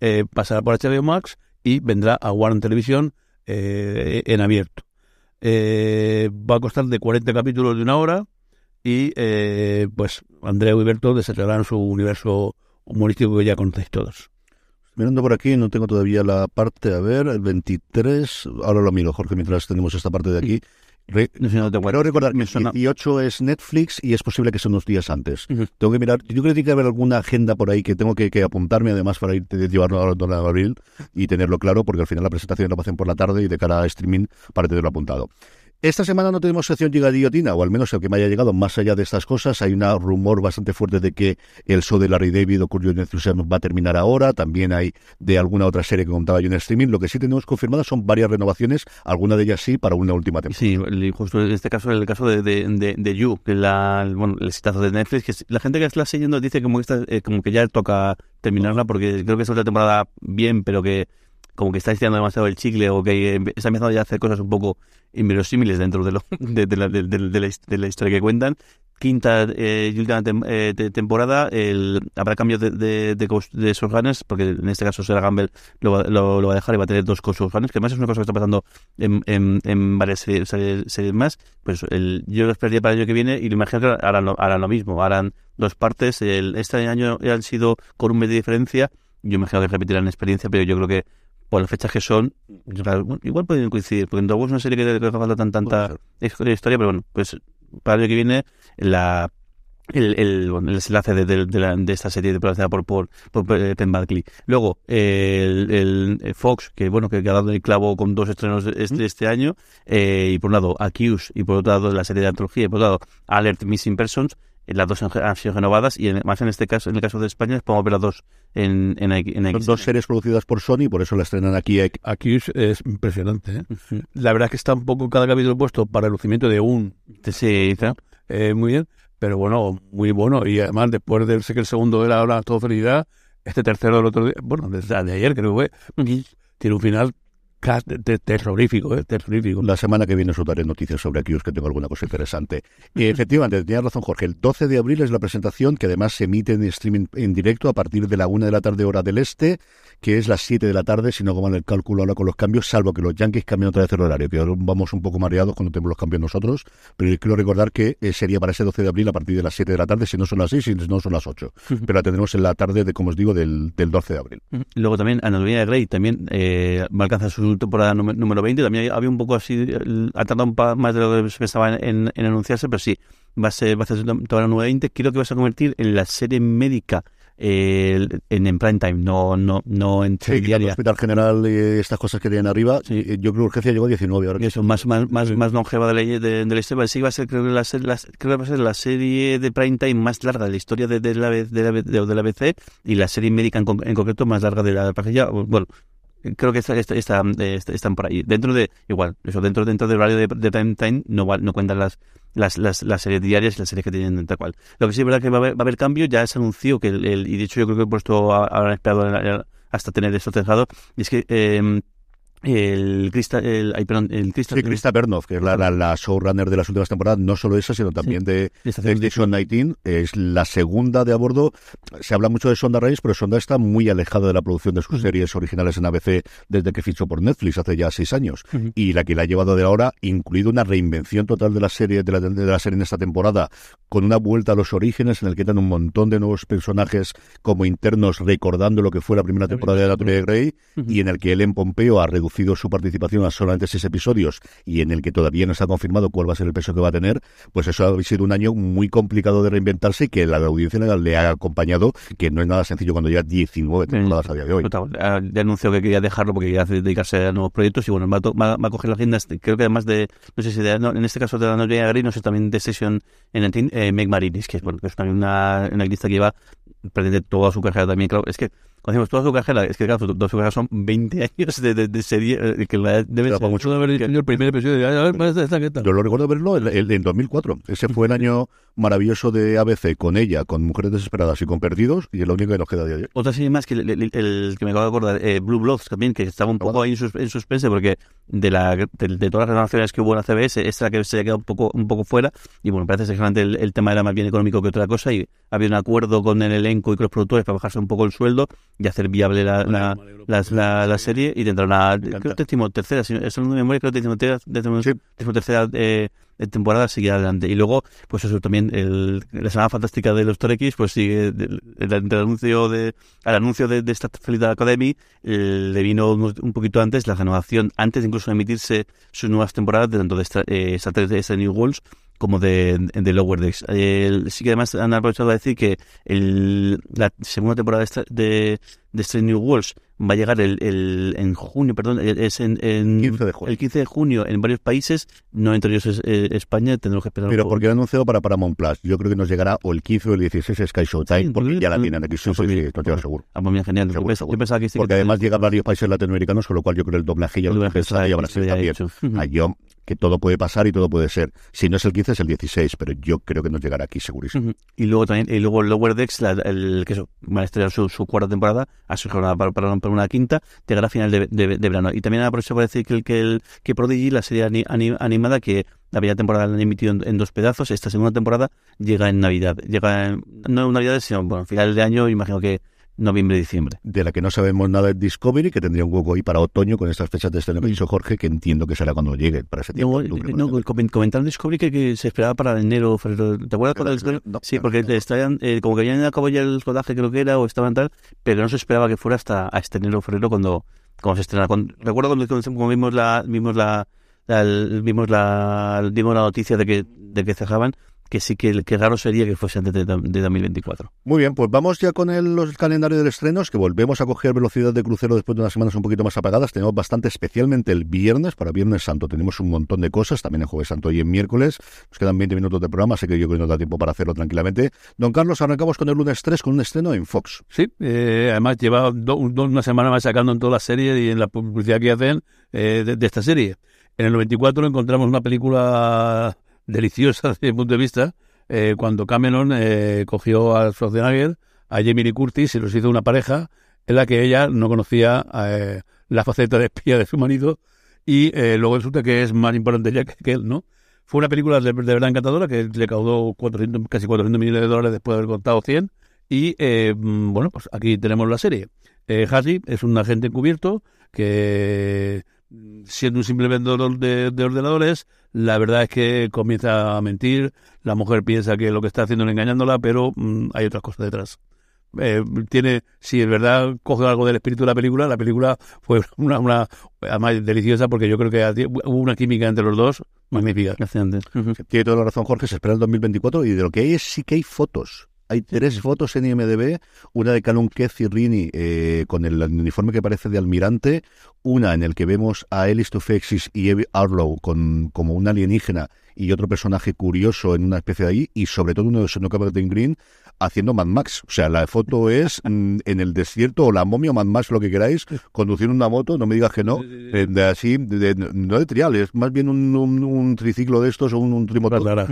eh, pasará por HBO Max y vendrá a Warner Televisión eh, en abierto. Eh, va a costar de 40 capítulos de una hora y eh, pues Andrea y Berto desarrollarán su universo humorístico que ya conocéis todos. Mirando por aquí, no tengo todavía la parte, a ver, el 23, ahora lo miro, Jorge, mientras tenemos esta parte de aquí. Re- No Quiero recordar que el suena- 18 es Netflix y es posible que sea unos días antes. Tengo que mirar, yo creo que tiene que haber alguna agenda por ahí que tengo que, que apuntarme además para ir llevarlo a Don abril y tenerlo claro porque al final la presentación la hacen por la tarde y de cara a streaming para tenerlo apuntado. Esta semana no tenemos sección Llega Guillotina, o al menos el que me haya llegado más allá de estas cosas. Hay un rumor bastante fuerte de que el show de Larry David o Curioso Enthusiasm va a terminar ahora. También hay de alguna otra serie que contaba yo en streaming. Lo que sí tenemos confirmadas son varias renovaciones, alguna de ellas sí, para una última temporada. Sí, justo en este caso, el caso de, de, You, que la, bueno, el exitazo de Netflix, que la gente que está siguiendo dice como que, eh, como que ya toca terminarla, porque creo que es otra temporada bien, pero que como que está estirando demasiado el chicle o que eh, está empezando ya a hacer cosas un poco inverosímiles dentro de, lo, <laughs> de, la, historia que cuentan. Quinta eh, y última tem- eh, te- temporada, el, habrá cambios de, de, showrunners, porque en este caso Sarah Gamble lo, lo, lo va a dejar y va a tener dos co-showrunners, que además es una cosa que está pasando en, en, varias series, series- más. Pues yo lo esperaría para el año que viene y lo imagino que harán, lo- harán lo mismo, harán dos partes. Este año han sido con un mes de diferencia, yo imagino que repetirán experiencia, pero yo creo que por las fechas que son, igual pueden coincidir, porque en Dog es una serie que, hace falta tan, tanta historia, pero bueno, pues para el año que viene la el, el, bueno, el desenlace de, de, de, la- de esta serie de protagonizada por, por, por eh, Penn Badgley. Luego, eh, el, el, eh, Fox, que bueno, que, que ha dado el clavo con dos estrenos este, este año, eh, y por un lado Accused, y por otro lado la serie de antología, y por otro lado Alert Missing Persons, las dos han, sido renovadas, y en- más en este caso, en el caso de España, podemos ver las dos en, en, en, en Son dos series producidas por Sony, por eso la estrenan aquí. eh, Aquí es, es impresionante. ¿eh? La verdad es que está un poco cada capítulo puesto para el lucimiento de un. Sí, eh, muy bien, pero bueno, muy bueno. Y además, después de sé que el segundo era ahora todo felicidad, este tercero del otro día, bueno, desde de ayer creo que fue, tiene un final terrorífico, ¿eh? terrorífico. La semana que viene os daré noticias sobre Accused, que tengo alguna cosa interesante. Y efectivamente, tenías razón, Jorge. El 12 de abril es la presentación que además se emite en streaming en directo a partir de la 1 de la tarde, hora del este, que es las 7 de la tarde, si no hago mal el cálculo ahora con los cambios, salvo que los Yankees cambien otra vez el horario, que ahora vamos un poco mareados cuando tenemos los cambios nosotros. Pero quiero recordar que eh, sería para ese 12 de abril a partir de las 7 de la tarde, si no son las 6, si no son las 8. Pero la tendremos en la tarde, de como os digo, del, del 12 de abril. Luego también Anatomía de Grey también eh, va a alcanzar su temporada número, número 20. También había un poco así, ha tardado un más de lo que se pensaba en, anunciarse, pero sí, va a ser, va a ser temporada número 20. Creo que vas a convertir en la serie médica eh, en, en prime time, no, no, no en Sí, quitando el diaria. Hospital General y estas cosas que tienen arriba, Sí. yo creo que urgencia llegó a 19 ahora. Eso, más, más, más, más longeva de la, de, de la historia. Sí, va a ser, creo que, la, la- creo que va a ser la serie de prime time más larga de la historia de, de la, de, la, de, de la ABC y la serie médica en, en concreto más larga de la página. Bueno, creo que esta- esta- esta- están por ahí. Dentro de, igual, eso, dentro, dentro del horario de, de time no, no cuentan las, las, las, las series diarias y las series que tienen tal cual. Lo que sí es verdad que va a haber, cambio, ya se anunció que el, y de hecho yo creo que he puesto, habrán esperado hasta tener esto cerrado, y es que eh, el Crystal, el, perdón, el Crystal, Sí, Krista Bernov, que es la, la, la showrunner de las últimas temporadas, no solo esa, sino también de, de de Station 19, es la segunda de a bordo. Se habla mucho de Sonda Reyes, pero Sonda está muy alejada de la producción de sus series originales en ABC desde que fichó por Netflix hace ya seis años. Ujú. Y la que la ha llevado de ahora, incluido una reinvención total de la serie de la, de la serie en esta temporada, con una vuelta a los orígenes en el que dan un montón de nuevos personajes como internos recordando lo que fue la primera temporada de Anatomía de Grey y en el que Ellen Pompeo ha reducido su participación a solamente seis episodios y en el que todavía no está confirmado cuál va a ser el peso que va a tener, pues eso ha sido un año muy complicado de reinventarse y que la audiencia le ha acompañado, que no es nada sencillo cuando ya 19 temporadas a día de hoy. Ya anunció que quería dejarlo porque quería dedicarse a nuevos proyectos y bueno, va a, va, va a coger las riendas, creo que además de, no sé si de, no, en este caso de la Grey, no sé, también de Session en el eh, Meg Marinis, que es, bueno, que es una, una, una guionista que lleva pretende toda su carrera también, claro, es que cuando decimos toda su carrera, es que claro, toda su carrera son 20 <laughs> años de, de, de serie, eh, que la debe ser para mucho Puedo haber dicho yo el primer episodio de, a ver, esta, esta, ¿qué tal? Yo lo recuerdo verlo en, en- en 2004. Ese fue el año maravilloso de ABC, con ella, con Mujeres Desesperadas y con Perdidos, y es lo único que nos queda de ayer. Otra serie más que el, el- el que me acabo de acordar, eh, Blue Bloods también, que estaba un poco ahí en, sus, en suspense porque de la de, de todas las renovaciones que hubo en la CBS, esta es la que se ha quedado un poco, un poco fuera y bueno, parece que el, el tema era más bien económico que otra cosa y había un acuerdo con el elenco y con los productores para bajarse un poco el sueldo y hacer viable la, la, la, la, serie y tendrá una creo que tercera si es un memoria creo que decimotercera tercera eh, temporada sigue adelante. Y luego pues eso también el, la semana fantástica de los Torekis pues sigue el, el, anuncio de al anuncio de, de esta Feliz Academy le vino un, poquito antes la renovación antes de incluso emitirse sus nuevas temporadas de tanto de esta, eh, esta, de esta New Worlds como de, de Lower Decks. sí que además han aprovechado a decir que el, la segunda temporada de, de, de Strange New Worlds va a llegar el, el, en junio, perdón, es en, en 15 de junio. el 15 de junio en varios países, no entre ellos es, eh, España, tendremos que esperar. Pero porque han anunciado para Paramount Plus, yo creo que nos llegará o el 15 o el 16 Sky Showtime, sí, porque ya la tienen aquí, sí, sí, lo seguro. Ah, pues bien, genial. Seguro, yo, seguro. pensaba que sí porque que además llegan varios países latinoamericanos, con lo cual yo creo que el doblaje ya lo y ahora sí también. Uh Yo que todo puede pasar y todo puede ser. Si no es el 15 es el 16, pero yo creo que nos llegará aquí segurísimo. Y luego también, y luego Lower Decks, la, el, que eso, van a estrenar su, cuarta temporada, a su jornada para, para, una quinta, llegará a final de, de, verano. Y también aprovecho para decir que el que, el, que Prodigy, la serie anim, animada, que la primera temporada la han emitido en, en, dos pedazos, esta segunda temporada llega en Navidad. Llega en, no en Navidad, sino bueno, final de año, imagino que noviembre-diciembre. De la que no sabemos nada es Discovery, que tendría un hueco ahí para otoño con estas fechas de estreno que hizo Jorge, que entiendo que será cuando llegue para ese tiempo. No, no comentaron Discovery que, que, se esperaba para enero, febrero. ¿Te acuerdas cuando el no, Sí, porque no. estaban, eh, como que habían acabado ya el rodaje, creo que era, o estaban tal, pero no se esperaba que fuera hasta a este enero o febrero cuando, cuando se estrenara. Cuando, recuerdo cuando, cuando vimos la, vimos la, la, vimos la, vimos la noticia de que, de que cerraban que sí que, que raro sería que fuese antes de, de 2024. Muy bien, pues vamos ya con el, los calendarios de estrenos, que volvemos a coger velocidad de crucero después de unas semanas un poquito más apagadas. Tenemos bastante, especialmente el viernes, para Viernes Santo. Tenemos un montón de cosas, también el Jueves Santo y en miércoles. Nos quedan 20 minutos de programa, así que yo creo que nos da tiempo para hacerlo tranquilamente. Don Carlos, arrancamos con el lunes 3 con un estreno en Fox. Sí, eh, además lleva do, do, una semana más sacando en toda la serie y en la publicidad que hacen eh, de, de esta serie. En el 94 encontramos una película deliciosa desde mi punto de vista, eh, cuando Cameron eh, cogió a Schwarzenegger, a Jamie Lee Curtis y los hizo una pareja en la que ella no conocía eh, la faceta de espía de su marido y eh, luego resulta que es más importante ella que, él, ¿no? Fue una película de, verdad encantadora que le caudó 400, casi 400 millones de dólares después de haber contado 100 y bueno, pues aquí tenemos la serie. Eh, Hassie es un agente encubierto que siendo un simple vendedor de, de, ordenadores, la verdad es que comienza a mentir, la mujer piensa que lo que está haciendo es engañándola, pero mmm, hay otras cosas detrás. Eh, tiene, si es verdad, coge algo del espíritu de la película, la película fue <laughs> una, una además deliciosa porque yo creo que hubo una química entre los dos magnífica. Tiene toda la razón Jorge, se espera el 2024 y de lo que hay es sí que hay fotos hay tres fotos en IMDB, una de Calum Rini eh, con el uniforme que parece de almirante, una en el que vemos a Ellis Tufexis y Evie Arlow con, como un alienígena y otro personaje curioso en una especie de ahí, y sobre todo uno de Sonoka Green haciendo Mad Max. O sea, la foto es mm, en el desierto o la momia o Mad Max, lo que queráis, conduciendo una moto, no me digas que no, eh, de así, de, de, no de trial, es más bien un, un, un triciclo de estos o un, un trimotor. Claro.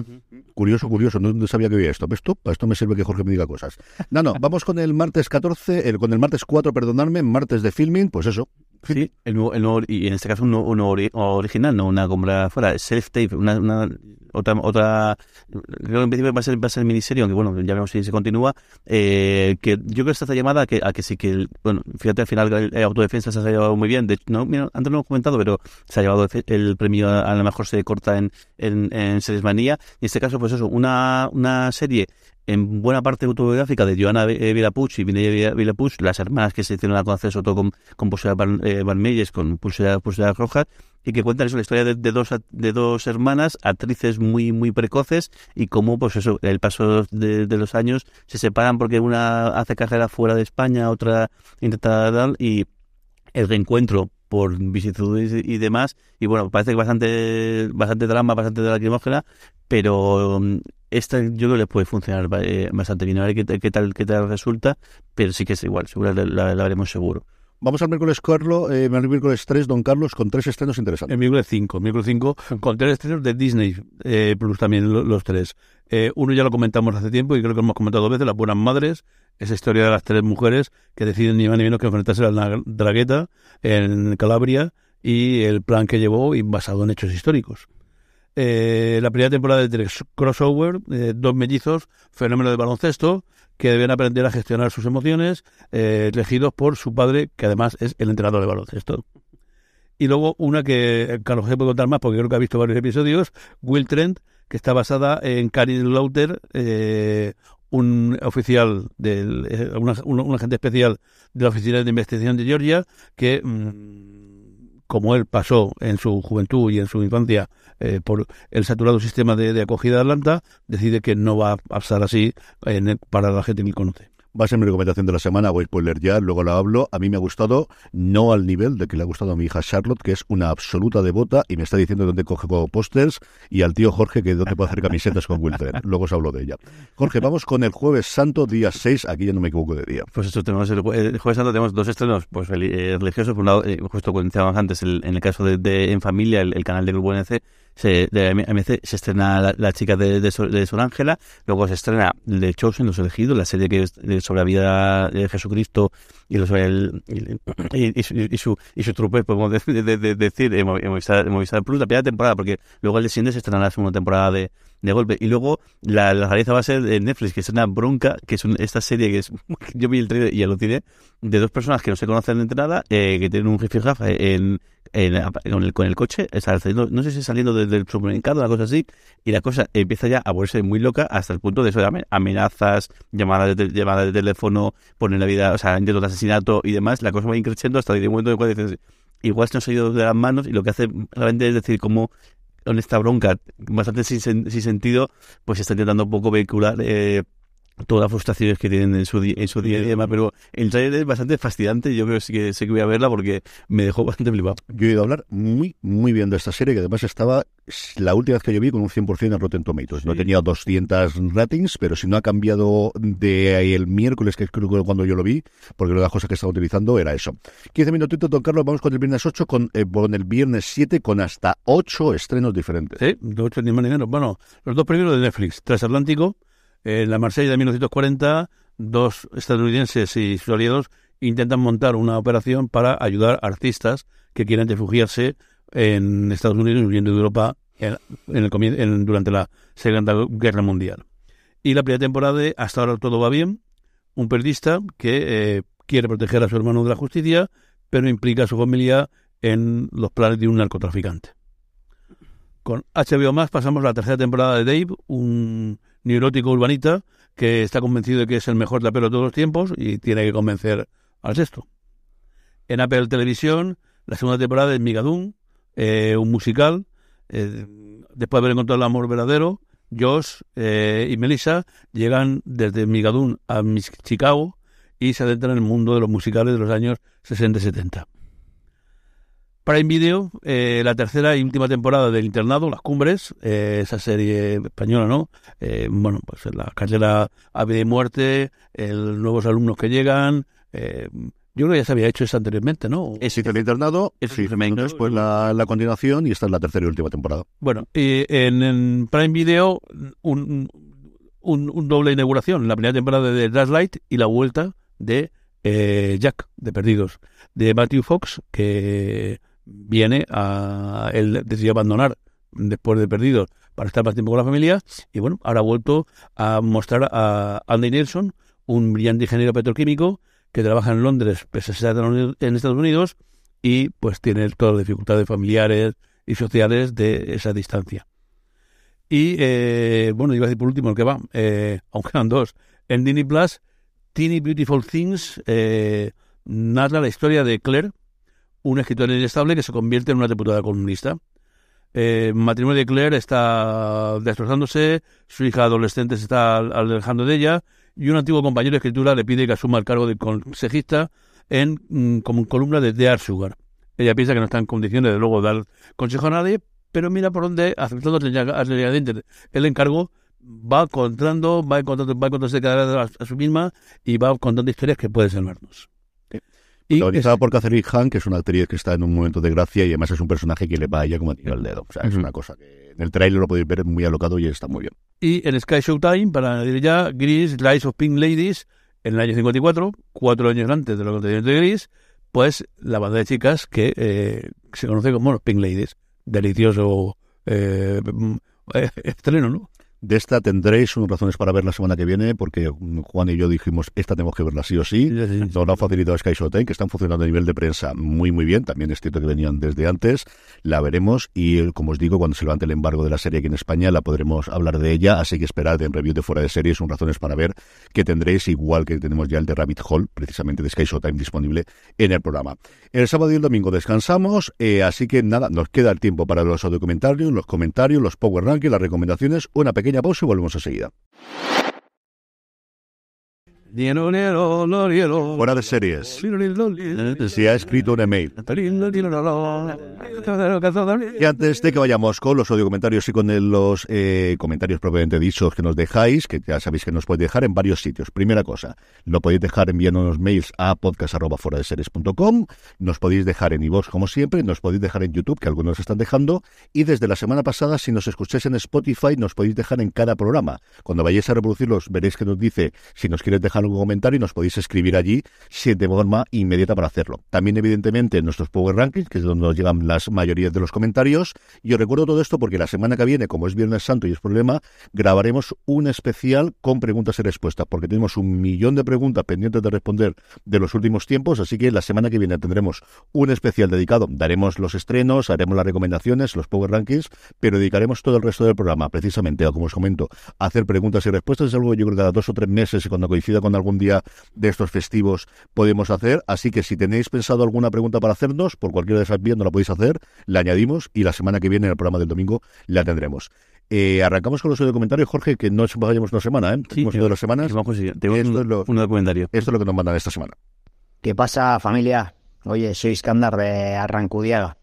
Curioso, curioso, no, no, sabía que había esto. ¿Esto? Para esto me sirve que Jorge me diga cosas. No, no, vamos con el martes 14, el, con el martes 4, perdonadme, martes de filming, pues eso. Sí, el nuevo, el nuevo, y en este caso uno, uno ori original, no una compra fuera, self-tape, una, una, otra, otra, creo que en principio va a ser, va a ser miniserie, aunque bueno, ya vemos si se continúa, eh, que yo creo que está llamada a que, a que sí que, el, bueno, fíjate, al final el, el autodefensa se ha llevado muy bien, de hecho, no, mira, antes no lo hemos comentado, pero se ha llevado el premio a, la mejor serie corta en, en, en Series Manía, y en este caso, pues eso, una, una serie en buena parte autobiográfica de Joana Vilapuch y Mireia Vilapuch, las hermanas que se hicieron a conocer sobre todo con, con pulseras eh, Van Meyers, con pulseras pulsera rojas, y que cuentan eso, la historia de, de, dos, de dos hermanas, actrices muy, muy precoces, y cómo, pues eso, el paso de, los años se separan porque una hace carrera fuera de España, otra intenta dar, y el reencuentro por vicisitudes y demás, y bueno, parece que bastante, bastante drama, bastante lacrimógena, pero esta yo creo que le puede funcionar eh, bastante bien. A ver qué, qué, tal, qué tal resulta, pero sí que es igual, seguro la, la, la veremos seguro. Vamos al miércoles, Carlos, eh, miércoles 3, don Carlos, con tres estrenos interesantes. El miércoles 5, miércoles 5, con tres estrenos de Disney eh, Plus también los, los tres. Eh, uno ya lo comentamos hace tiempo y creo que lo hemos comentado dos veces, Las Buenas Madres, esa historia de las tres mujeres que deciden ni más ni menos que enfrentarse a la dragueta en Calabria y el plan que llevó y basado en hechos históricos. Eh, la primera temporada de crossover, eh, dos mellizos, fenómeno de baloncesto, que deben aprender a gestionar sus emociones, eh, elegidos por su padre, que además es el entrenador de baloncesto. Y luego una que Carlos José puede contar más, porque creo que ha visto varios episodios, Will Trent, que está basada en Karin Lauter, eh, un oficial, del, eh, un, agente especial de la Oficina de Investigación de Georgia, que, mm, como él pasó en su juventud y en su infancia eh, por el saturado sistema de, acogida de Atlanta, decide que no va a pasar así para la gente que conoce. Va a ser mi recomendación de la semana, voy a spoiler ya, luego la hablo. A mí me ha gustado, no al nivel de que le ha gustado a mi hija Charlotte, que es una absoluta devota y me está diciendo dónde coge pósters, y al tío Jorge que dónde puede hacer camisetas con Wilfred. Luego os hablo de ella. Jorge, vamos con el Jueves Santo, día 6, aquí ya no me equivoco de día. Pues esto tenemos el, Jueves Santo, tenemos dos estrenos pues eh, religiosos. Por un lado, eh, justo como decíamos antes, en el caso de, En Familia, el, canal de Grupo NC, se, de se estrena la, chica de, de, Sol Ángela, luego se estrena The Chosen, Los Elegidos, la serie que sobre la vida de Jesucristo y, los, el, y, y, su, y su trupe, podemos decir, en Movistar, Plus, la primera temporada, porque luego el siguiente se estrena la segunda temporada de, de golpe. Y luego la, la va a ser de Netflix, que es una bronca, que es esta serie que es. <laughs> Yo vi el trailer y aluciné, de dos personas que no se conocen de nada, eh, que tienen un jefe en, en, con, el, con el coche, saliendo, no sé si saliendo desde el supermercado, una cosa así, y la cosa empieza ya a volverse muy loca hasta el punto de eso de amenazas, llamadas de, llamadas de teléfono, poner la vida, o sea, intentos de asesinato y demás. La cosa va increciendo hasta el momento en el cual dices igual se nos ha ido de las manos y lo que hace realmente es decir cómo con esta bronca bastante sin, sin sentido, pues está intentando un poco vehicular eh, todas las frustraciones que tienen en su, en su día a día, pero el trailer es bastante fascinante, yo creo que sí que sé que voy a verla porque me dejó bastante flipado. Yo he ido a hablar muy, muy bien de esta serie, que además estaba la última vez que yo vi con un 100% en Rotten Tomatoes. No tenía 200 ratings, pero si no ha cambiado de el miércoles, que es creo que cuando yo lo vi, porque una de las cosas que estaba utilizando era eso. 15 minutitos, don Carlos, vamos con el viernes 8, con, eh, con el viernes 7, con hasta 8 estrenos diferentes. Sí, 8 ni más ni menos. Bueno, los dos primeros de Netflix, Transatlántico, en la Marsella de 1940, dos estadounidenses y sus aliados intentan montar una operación para ayudar a artistas que quieren refugiarse en Estados Unidos huyendo de Europa en, durante la Segunda Guerra Mundial. Y la primera temporada de Hasta ahora todo va bien, un periodista que eh, quiere proteger a su hermano de la justicia, pero implica a su familia en los planes de un narcotraficante. Con HBO más pasamos a la tercera temporada de Dave, un neurótico urbanita que está convencido de que es el mejor rapero de todos los tiempos y tiene que convencer al sexto. En Apple Televisión, la segunda temporada de Migadun, eh, un musical. Eh, después de haber encontrado el amor verdadero, Josh eh, y Melissa llegan desde Migadun a Chicago y se adentran en el mundo de los musicales de los años 60 y 70. Prime Video, eh, la tercera y última temporada del Internado, Las Cumbres, eh, esa serie española, ¿no? Eh, bueno, pues la carrera a y muerte, el, nuevos alumnos que llegan. yo creo que ya se había hecho eso anteriormente, ¿no? Es el Internado, es después la, la, continuación y esta es la tercera y última temporada. Bueno, y en, Prime Video, un, un, doble inauguración, la primera temporada de Last Light y la vuelta de Jack, de Perdidos, de Matthew Fox, que viene a él decidió abandonar después de perdidos para estar más tiempo con la familia y bueno, ahora ha vuelto a mostrar a Andy Nelson, un brillante ingeniero petroquímico que trabaja en Londres, pese a estar en Estados Unidos y pues tiene todas las dificultades familiares y sociales de esa distancia. Y eh, bueno, iba a decir por último el que va, eh, aunque eran dos, en Disney Plus, Teeny Beautiful Things eh, narra la historia de Claire, un escritor inestable que se convierte en una diputada comunista. Eh, matrimonio de Claire está destrozándose, su hija adolescente se está alejando de ella y un antiguo compañero de escritura le pide que asuma el cargo de consejista en mm, como columna de The Art Sugar. Ella piensa que no está en condiciones de luego dar consejo a nadie, pero mira por dónde, aceptando el encargo, va encontrando, va encontrando, va encontrándose cada vez a, su misma y va contando historias que pueden salvarnos. Protagonizada por Catherine Hahn, que es una actriz que está en un momento de gracia y además es un personaje que le va a ella como a tirar el dedo. O sea, es una cosa que en el trailer lo podéis ver muy alocado y está muy bien. Y en Sky Showtime, para añadir ya, Gris, Lies of Pink Ladies, en el año 54, cuatro años antes de los acontecimientos de Gris, pues la banda de chicas que eh, se conoce como los Pink Ladies. Delicioso eh, mm, eh, estreno, ¿no? De esta tendréis unas razones para ver la semana que viene, porque Juan y yo dijimos, esta tenemos que verla sí o sí. Nos lo han facilitado Sky Showtime, que están funcionando a nivel de prensa muy, muy bien. También es cierto que venían desde antes. La veremos y, como os digo, cuando se levante el embargo de la serie aquí en España, la podremos hablar de ella. Así que esperad en review de fuera de series, son razones para ver que tendréis, igual que tenemos ya el de Rabbit Hole, precisamente de Sky Showtime disponible en el programa. El sábado y el domingo descansamos, eh, así que nada, nos queda el tiempo para los documentarios, los comentarios, los Power Rankings, las recomendaciones, una pequeña pausa y volvemos a seguir. Fuera de series. Se ha escrito un email. Y antes de que vayamos con los audio comentarios y con los eh, comentarios propiamente dichos que nos dejáis, que ya sabéis que nos podéis dejar en varios sitios. Primera cosa, lo podéis dejar enviándonos mails a podcast.foradeseries.com, nos podéis dejar en iVoox como siempre, nos podéis dejar en YouTube, que algunos están dejando, y desde la semana pasada, si nos escucháis en Spotify, nos podéis dejar en cada programa. Cuando vayáis a reproducirlos, veréis que nos dice si nos quieres dejar algún comentario y nos podéis escribir allí de forma inmediata para hacerlo. También, evidentemente, en nuestros Power Rankings, que es donde nos llegan las mayorías de los comentarios. Y os recuerdo todo esto porque la semana que viene, como es Viernes Santo y es problema, grabaremos un especial con preguntas y respuestas, porque tenemos un millón de preguntas pendientes de responder de los últimos tiempos, así que la semana que viene tendremos un especial dedicado. Daremos los estrenos, haremos las recomendaciones, los Power Rankings, pero dedicaremos todo el resto del programa, precisamente, como os comento, a hacer preguntas y respuestas. Es algo que yo creo que cada dos o tres meses, y cuando coincida con algún día de estos festivos, podemos hacer. Así que si tenéis pensado alguna pregunta para hacernos, por cualquiera de esas vías no la podéis hacer, la añadimos y la semana que viene en el programa del domingo la tendremos. Eh, arrancamos con los comentarios, Jorge, que no vayamos una semana, ¿eh? Sí, Hemos ido dos semanas. Vamos Tengo Esto un, es lo- un documentario. Esto es lo que nos mandan esta semana. ¿Qué pasa, familia? Oye, soy Iskandar de Arrancudiaga.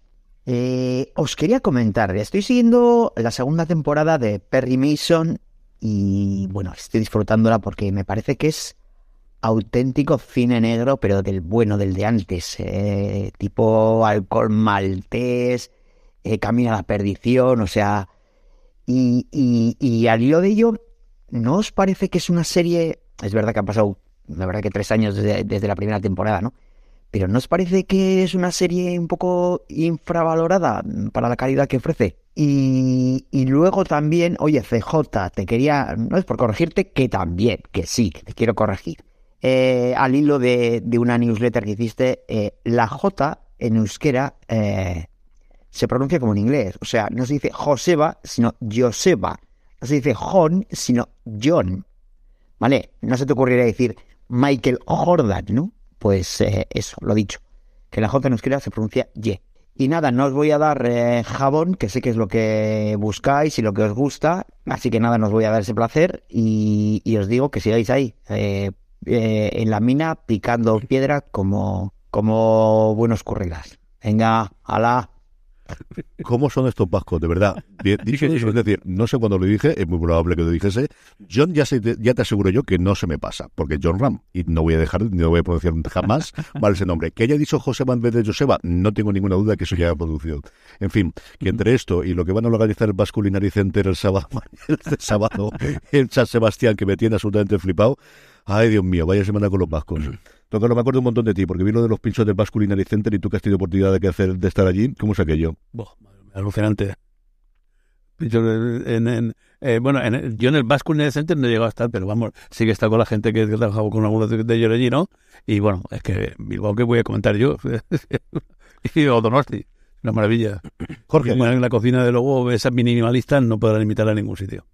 Eh, os quería comentar, estoy siguiendo la segunda temporada de Perry Mason y bueno, estoy disfrutándola porque me parece que es auténtico cine negro, pero del bueno, del de antes, eh, tipo alcohol maltés, eh, Camino a la perdición, o sea, y, y, y al hilo de ello, ¿no os parece que es una serie, es verdad que han pasado, la verdad que tres años desde, desde la primera temporada, ¿no? Pero ¿no os parece que es una serie un poco infravalorada para la calidad que ofrece? Y, y luego también, oye, CJ, te quería, no es por corregirte, que también, que sí, que te quiero corregir. Eh, al hilo de, una newsletter que hiciste, eh, la J en euskera eh, se pronuncia como en inglés. O sea, no se dice Joseba, sino Joseba. No se dice John, sino John. ¿Vale? No se te ocurriría decir Michael Jordan, ¿no? Pues eso, lo dicho. Que la J en euskera se pronuncia Y. Y nada, no os voy a dar jabón, que sé que es lo que buscáis y lo que os gusta. Así que nada, no voy a dar ese placer. Y, os digo que sigáis ahí, eh, en la mina, picando piedra como, como buenos currilas. Venga, ala. ¿Cómo son estos vascos, de verdad? <laughs> Dicho eso, es decir, no sé cuándo lo dije, es muy probable que lo dijese. John, ya, sé- ya te aseguro yo que no se me pasa, porque John Ram, y no voy a dejar, ni lo voy a pronunciar jamás <laughs> mal ese nombre. Que haya dicho Joseba en vez de Joseba, no tengo ninguna duda que eso ya ha producido. En fin, que entre esto y lo que van a organizar el Basque Culinary Center el sábado, el sábado <laughs> en San Sebastián, que me tiene absolutamente flipado, Ay, Dios mío, vaya semana con los vascos. Toca, no me acuerdo un montón de ti, porque vi lo de los pinchos del Basque Culinary Center y tú que has tenido oportunidad de, que hacer, de estar allí, ¿cómo es aquello? Alucinante. Yo, en, en- eh, bueno, en el- yo en el Basque Culinary Center no he llegado a estar, pero vamos, sí que he estado con la gente que, que trabajaba con algunos de, de ellos allí, ¿no? Y bueno, es que Bilbao, ¿qué voy a comentar yo? <laughs> y Odonosti, una maravilla. Jorge, Bueno, en la cocina de luego, esas minimalistas no podrán imitar a ningún sitio.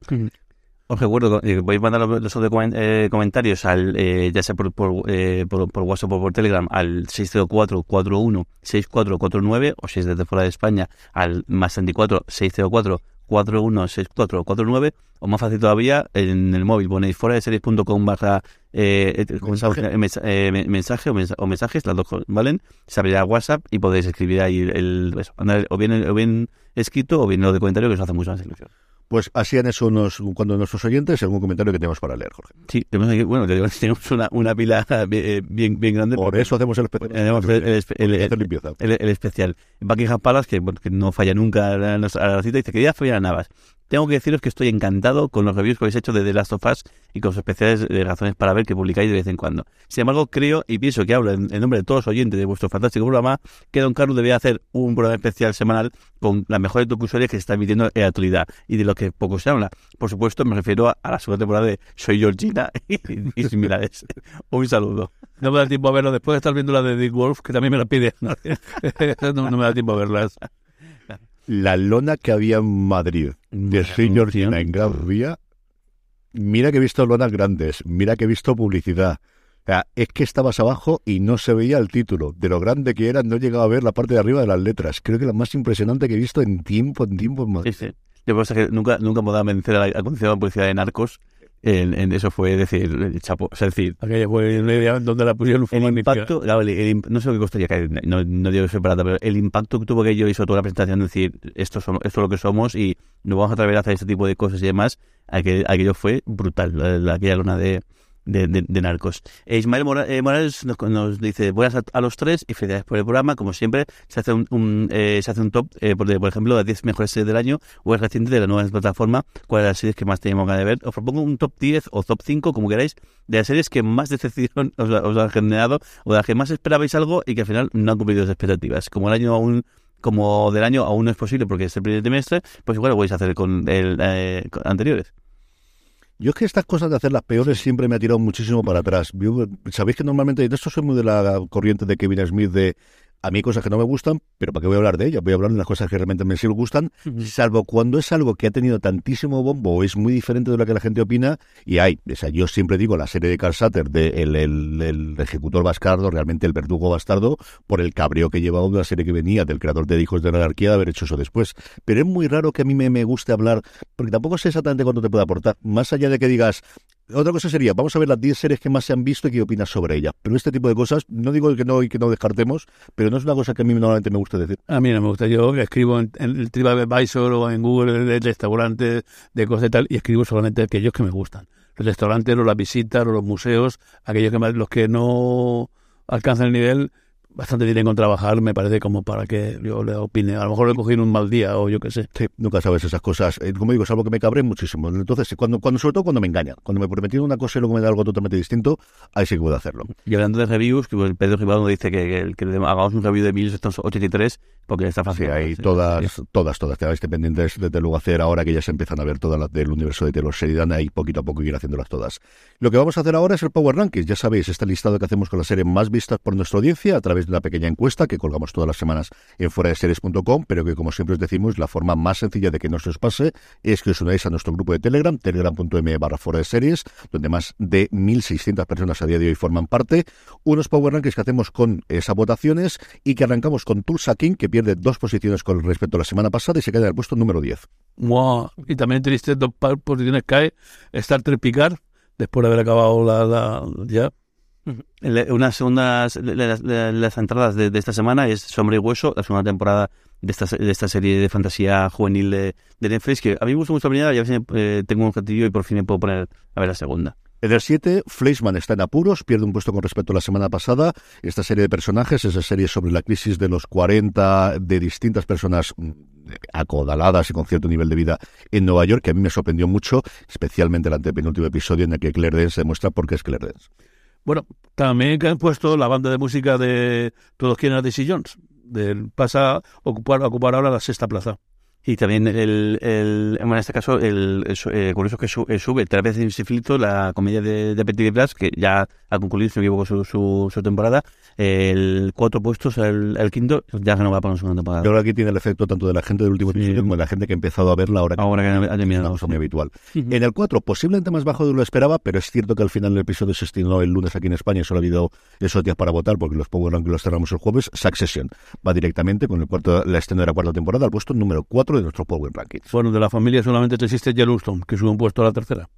Os recuerdo, eh, podéis mandar los, los eh, comentarios al, eh, ya sea por, por, eh, por, por WhatsApp o por Telegram al 604-41-6449 o si es desde fuera de España al más 34 604 416449 o más fácil todavía en el móvil ponéis fuera de series.com barra eh, eh, Mensaje. eh, mensaje o, mensa- o mensajes las dos valen se abrirá WhatsApp y podéis escribir ahí el, eso, o bien o bien escrito o bien lo de comentario que os hace mucho más ilusión pues así han hecho unos, cuando nuestros oyentes, algún comentario que tenemos para leer, Jorge. Sí, tenemos aquí, bueno, <laughs> tenemos una, una pila <laughs> eh, bien, bien grande. Por eso hacemos el, espe- Tenemos el, especial. Buckingham Palace, que, que no falla nunca a la, a la cita, dice, querida Fabiana Navas, tengo que deciros que estoy encantado con los reviews que habéis hecho de The Last of Us y con sus especiales de razones para ver que publicáis de vez en cuando. Sin embargo, creo y pienso que hablo en, nombre de todos los oyentes de vuestro fantástico programa que Don Carlos debía hacer un programa especial semanal con las mejores docuseries que se están emitiendo en la actualidad y de lo que poco se habla. Por supuesto, me refiero a, la segunda temporada de Soy Georgina <laughs> y, y similares. <laughs> un saludo. No me da tiempo a verlo después de estar viendo la de Dick Wolf, que también me la pide. <laughs> no, me da tiempo a verlas. La lona que había en Madrid de Señor en Gran Vía, mira que he visto lonas grandes, mira que he visto publicidad. O sea, es que estabas abajo y no se veía el título. De lo grande que era, no llegaba a ver la parte de arriba de las letras. Creo que la más impresionante que he visto en tiempo, en tiempo en Madrid. Sí, sí. Yo que nunca, nunca me dado a vencer a la publicidad de narcos en, eso fue decir, chapo, es decir, aquella fue donde la pusieron el impacto, no sé lo que costaría caer, no, no digo que soy barata, pero el impacto que tuvo que yo hizo toda la presentación, decir, esto, somos, esto es lo que somos y no vamos a atrever a hacer este tipo de cosas y demás, aquello, aquello fue brutal, aquella luna de, de, de, narcos. E Ismael eh, Morales nos, nos, dice buenas a, los tres y felicidades por el programa. Como siempre, se hace un, eh, se hace un top, eh, por, por, ejemplo, de 10 mejores series del año o es reciente de la nueva plataforma, cuáles las series que más tenemos ganas de ver. Os propongo un top 10 o top 5, como queráis, de las series que más decepción os, os han generado o de las que más esperabais algo y que al final no han cumplido las expectativas. Como el año aún como del año aún no es posible porque es el primer trimestre, pues igual lo vais a hacer con el con anteriores. Yo es que estas cosas de hacer las peores siempre me ha tirado muchísimo para atrás. Sabéis que normalmente, de esto soy muy de la corriente de Kevin Smith de a mí hay cosas que no me gustan, pero ¿para qué voy a hablar de ellas? Voy a hablar de las cosas que realmente me sí gustan, salvo cuando es algo que ha tenido tantísimo bombo o es muy diferente de lo que la gente opina. Y hay, o sea, yo siempre digo la serie de Carl Satter, de el, el, ejecutor bastardo, realmente el verdugo bastardo, por el cabreo que llevaba una serie que venía del creador de Hijos de la Anarquía de haber hecho eso después. Pero es muy raro que a mí me, me guste hablar, porque tampoco sé exactamente cuánto te puede aportar. Más allá de que digas, otra cosa sería, vamos a ver las 10 series que más se han visto y qué opinas sobre ellas. Pero este tipo de cosas, no digo que no y que no descartemos, pero no es una cosa que a mí normalmente me gusta decir. A mí no me gusta. Yo escribo en, el TripAdvisor o en Google de restaurantes, de cosas y tal, y escribo solamente aquellos que me gustan. Los restaurantes o las visitas los museos, aquellos que los que no alcanzan el nivel, bastante tienen con trabajar, me parece como para que yo le opine. A lo mejor le cogí en un mal día o yo qué sé. Sí, nunca sabes esas cosas. Eh, como digo, es algo que me cabré muchísimo. Entonces, cuando, cuando sobre todo cuando me engañan, cuando me prometido una cosa y luego me da algo totalmente distinto, ahí sí que puedo hacerlo. Y hablando de reviews, que Pedro Gibaldo dice que, que, hagamos un review de 1983 porque está fácil. Sí, hay todas, todas, todas. Te pendientes desde luego hacer ahora que ya se empiezan a ver todas las del universo de Taylor Sheridan, ahí poquito a poco ir haciéndolas todas. Lo que vamos a hacer ahora es el Power Rankings. Ya sabéis, este listado que hacemos con la serie más vistas por nuestra audiencia a través de una pequeña encuesta que colgamos todas las semanas en fuera pero que como siempre os decimos, la forma más sencilla de que no se os pase es que os unáis a nuestro grupo de Telegram, telegram.me barra fuera de series, donde más de 1.600 personas a día de hoy forman parte. Unos Power Rankings que hacemos con esas votaciones y que arrancamos con Tulsa King, que pierde dos posiciones con respecto a la semana pasada y se queda en el puesto número 10. Wow. Y también triste dos posiciones cae Star Trek después de haber acabado la ya una segunda, las entradas de, esta semana es Sombra y Hueso, la segunda temporada de esta, de esta serie de fantasía juvenil de, Netflix, que a mí me gusta mucho la primera y a veces eh, tengo un objetivo y por fin me puedo poner a ver la segunda. En el 7, Fleischman está en apuros, pierde un puesto con respecto a la semana pasada. Esta serie de personajes, esa serie sobre la crisis de los 40 de distintas personas mm, acodaladas y con cierto nivel de vida en Nueva York, que a mí me sorprendió mucho, especialmente el antepenúltimo episodio en el que Claire Dance demuestra por qué es Claire Dance. Bueno, también han puesto la banda de música de Todos quieren a Daisy Jones. Del, pasa a ocupar, a ocupar ahora la sexta plaza. Y también, el, el, en este caso, el, eh, curioso que sube, sube otra vez en Sifilito la comedia de, de Petit Blas, que ya ha concluido, si no me equivoco, su, su, su temporada. El cuatro puestos, el, el, quinto, ya no va para una segunda temporada. Yo creo que aquí tiene el efecto tanto de la gente del último episodio como de la gente que ha empezado a verla ahora que, ahora que ha terminado. muy habitual. En el cuatro, posiblemente más bajo de lo esperaba, pero es cierto que al final del episodio se estrenó el lunes aquí en España y solo ha habido esos días para votar porque los Power Rankings los cerramos el jueves. Succession va directamente con el cuarto, la estreno de la cuarta temporada al puesto número cuatro de nuestro Power Ranking. Bueno, de la familia solamente existe Yellowstone, que sube un puesto a la tercera.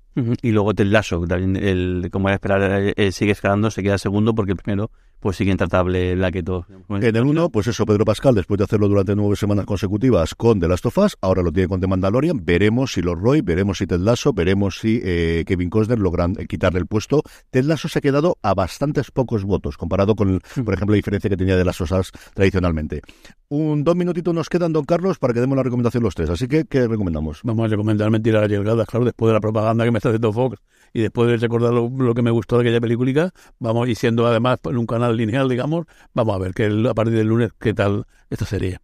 Y luego Ted Lasso, también, el, como a esperar, eh, eh, sigue escalando, se queda segundo porque el primero pues sigue intratable la que todo. En el uno, pues eso, Pedro Pascal, después de hacerlo durante nueve semanas consecutivas con The Last of Us, ahora lo tiene con The Mandalorian, veremos si los Roy, veremos si Ted Lasso, veremos si eh, Kevin Costner logran quitarle el puesto. Ted Lasso se ha quedado a bastantes pocos votos, comparado con, por ejemplo, la diferencia que tenía de las Us tradicionalmente. Un dos minutitos nos quedan, don Carlos, para que demos la recomendación los tres. Así que, ¿qué recomendamos? Vamos a recomendar Mentiras Arriesgadas, claro, después de la propaganda que me está haciendo Fox y después de recordar lo, que me gustó de aquella película, vamos, y siendo además en un canal lineal, digamos, vamos a ver que a partir del lunes qué tal esta serie.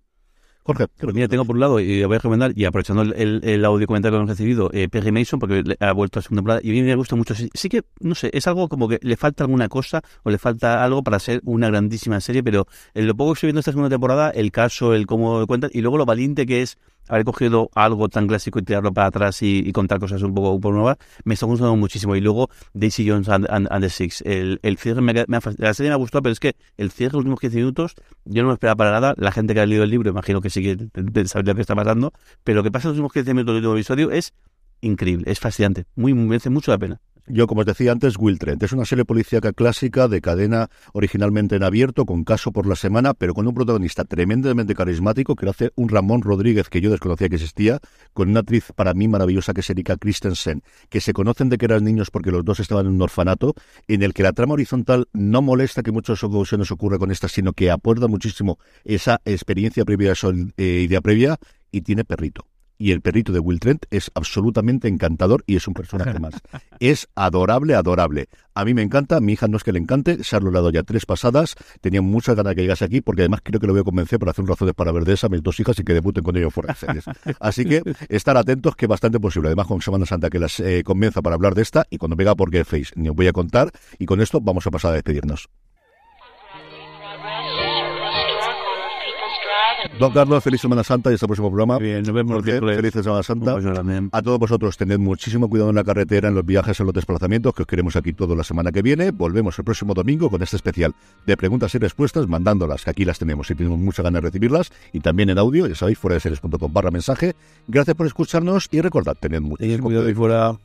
Jorge. Pues mira, tengo por un lado, y voy a recomendar, y aprovechando el, el, audio comentario que hemos recibido, eh, Perry Mason, porque ha vuelto a segunda temporada, y a mí me gusta mucho. Sí, que, no sé, es algo como que le falta alguna cosa, o le falta algo para ser una grandísima serie, pero en lo poco que estoy viendo esta segunda temporada, el caso, el cómo cuentan, y luego lo valiente que es haber cogido algo tan clásico y tirarlo para atrás y, contar cosas un poco, un poco, nuevas, me está gustando muchísimo. Y luego Daisy Jones and, the Six. El, el cierre me, me, la serie me ha gustado, pero es que el cierre, los últimos 15 minutos, yo no me esperaba para nada. La gente que ha leído el libro, imagino que sí que sabe lo que está pasando, pero lo que pasa en los últimos 15 minutos del último episodio es increíble, es fascinante, muy, merece mucho la pena. Yo, como os decía antes, Will Trent. Es una serie policíaca clásica de cadena originalmente en abierto, con caso por la semana, pero con un protagonista tremendamente carismático que lo hace un Ramón Rodríguez que yo desconocía que existía, con una actriz para mí maravillosa que es Erika Christensen, que se conocen de que eran niños porque los dos estaban en un orfanato, en el que la trama horizontal no molesta que muchas ocasiones ocurra con esta, sino que apuerta muchísimo esa experiencia previa, esa eh, idea previa, y tiene perrito y el perrito de Will Trent es absolutamente encantador y es un personaje más. <laughs> Es adorable, adorable. A mí me encanta, a mi hija no es que le encante, se ha dado ya tres pasadas, tenía muchas ganas de que llegase aquí porque además creo que lo voy a convencer para hacer un razones para ver de esa, mis dos hijas y que debuten con ellos fuera de series. Así que estar atentos que es bastante posible. Además con Semana Santa que las eh, convenza para hablar de esta y cuando venga porque Face ni os voy a contar y con esto vamos a pasar a despedirnos. Don Carlos, feliz Semana Santa y hasta el próximo programa. Bien, nos vemos Feliz Semana Santa. A todos vosotros, tened muchísimo cuidado en la carretera, en los viajes, en los desplazamientos, que os queremos aquí toda la semana que viene. Volvemos el próximo domingo con este especial de preguntas y respuestas, mandándolas, que aquí las tenemos y tenemos mucha ganas de recibirlas. Y también en audio, ya sabéis, fuera de series.com barra mensaje. Gracias por escucharnos y recordad, tened muchísimo cuidado y fuera.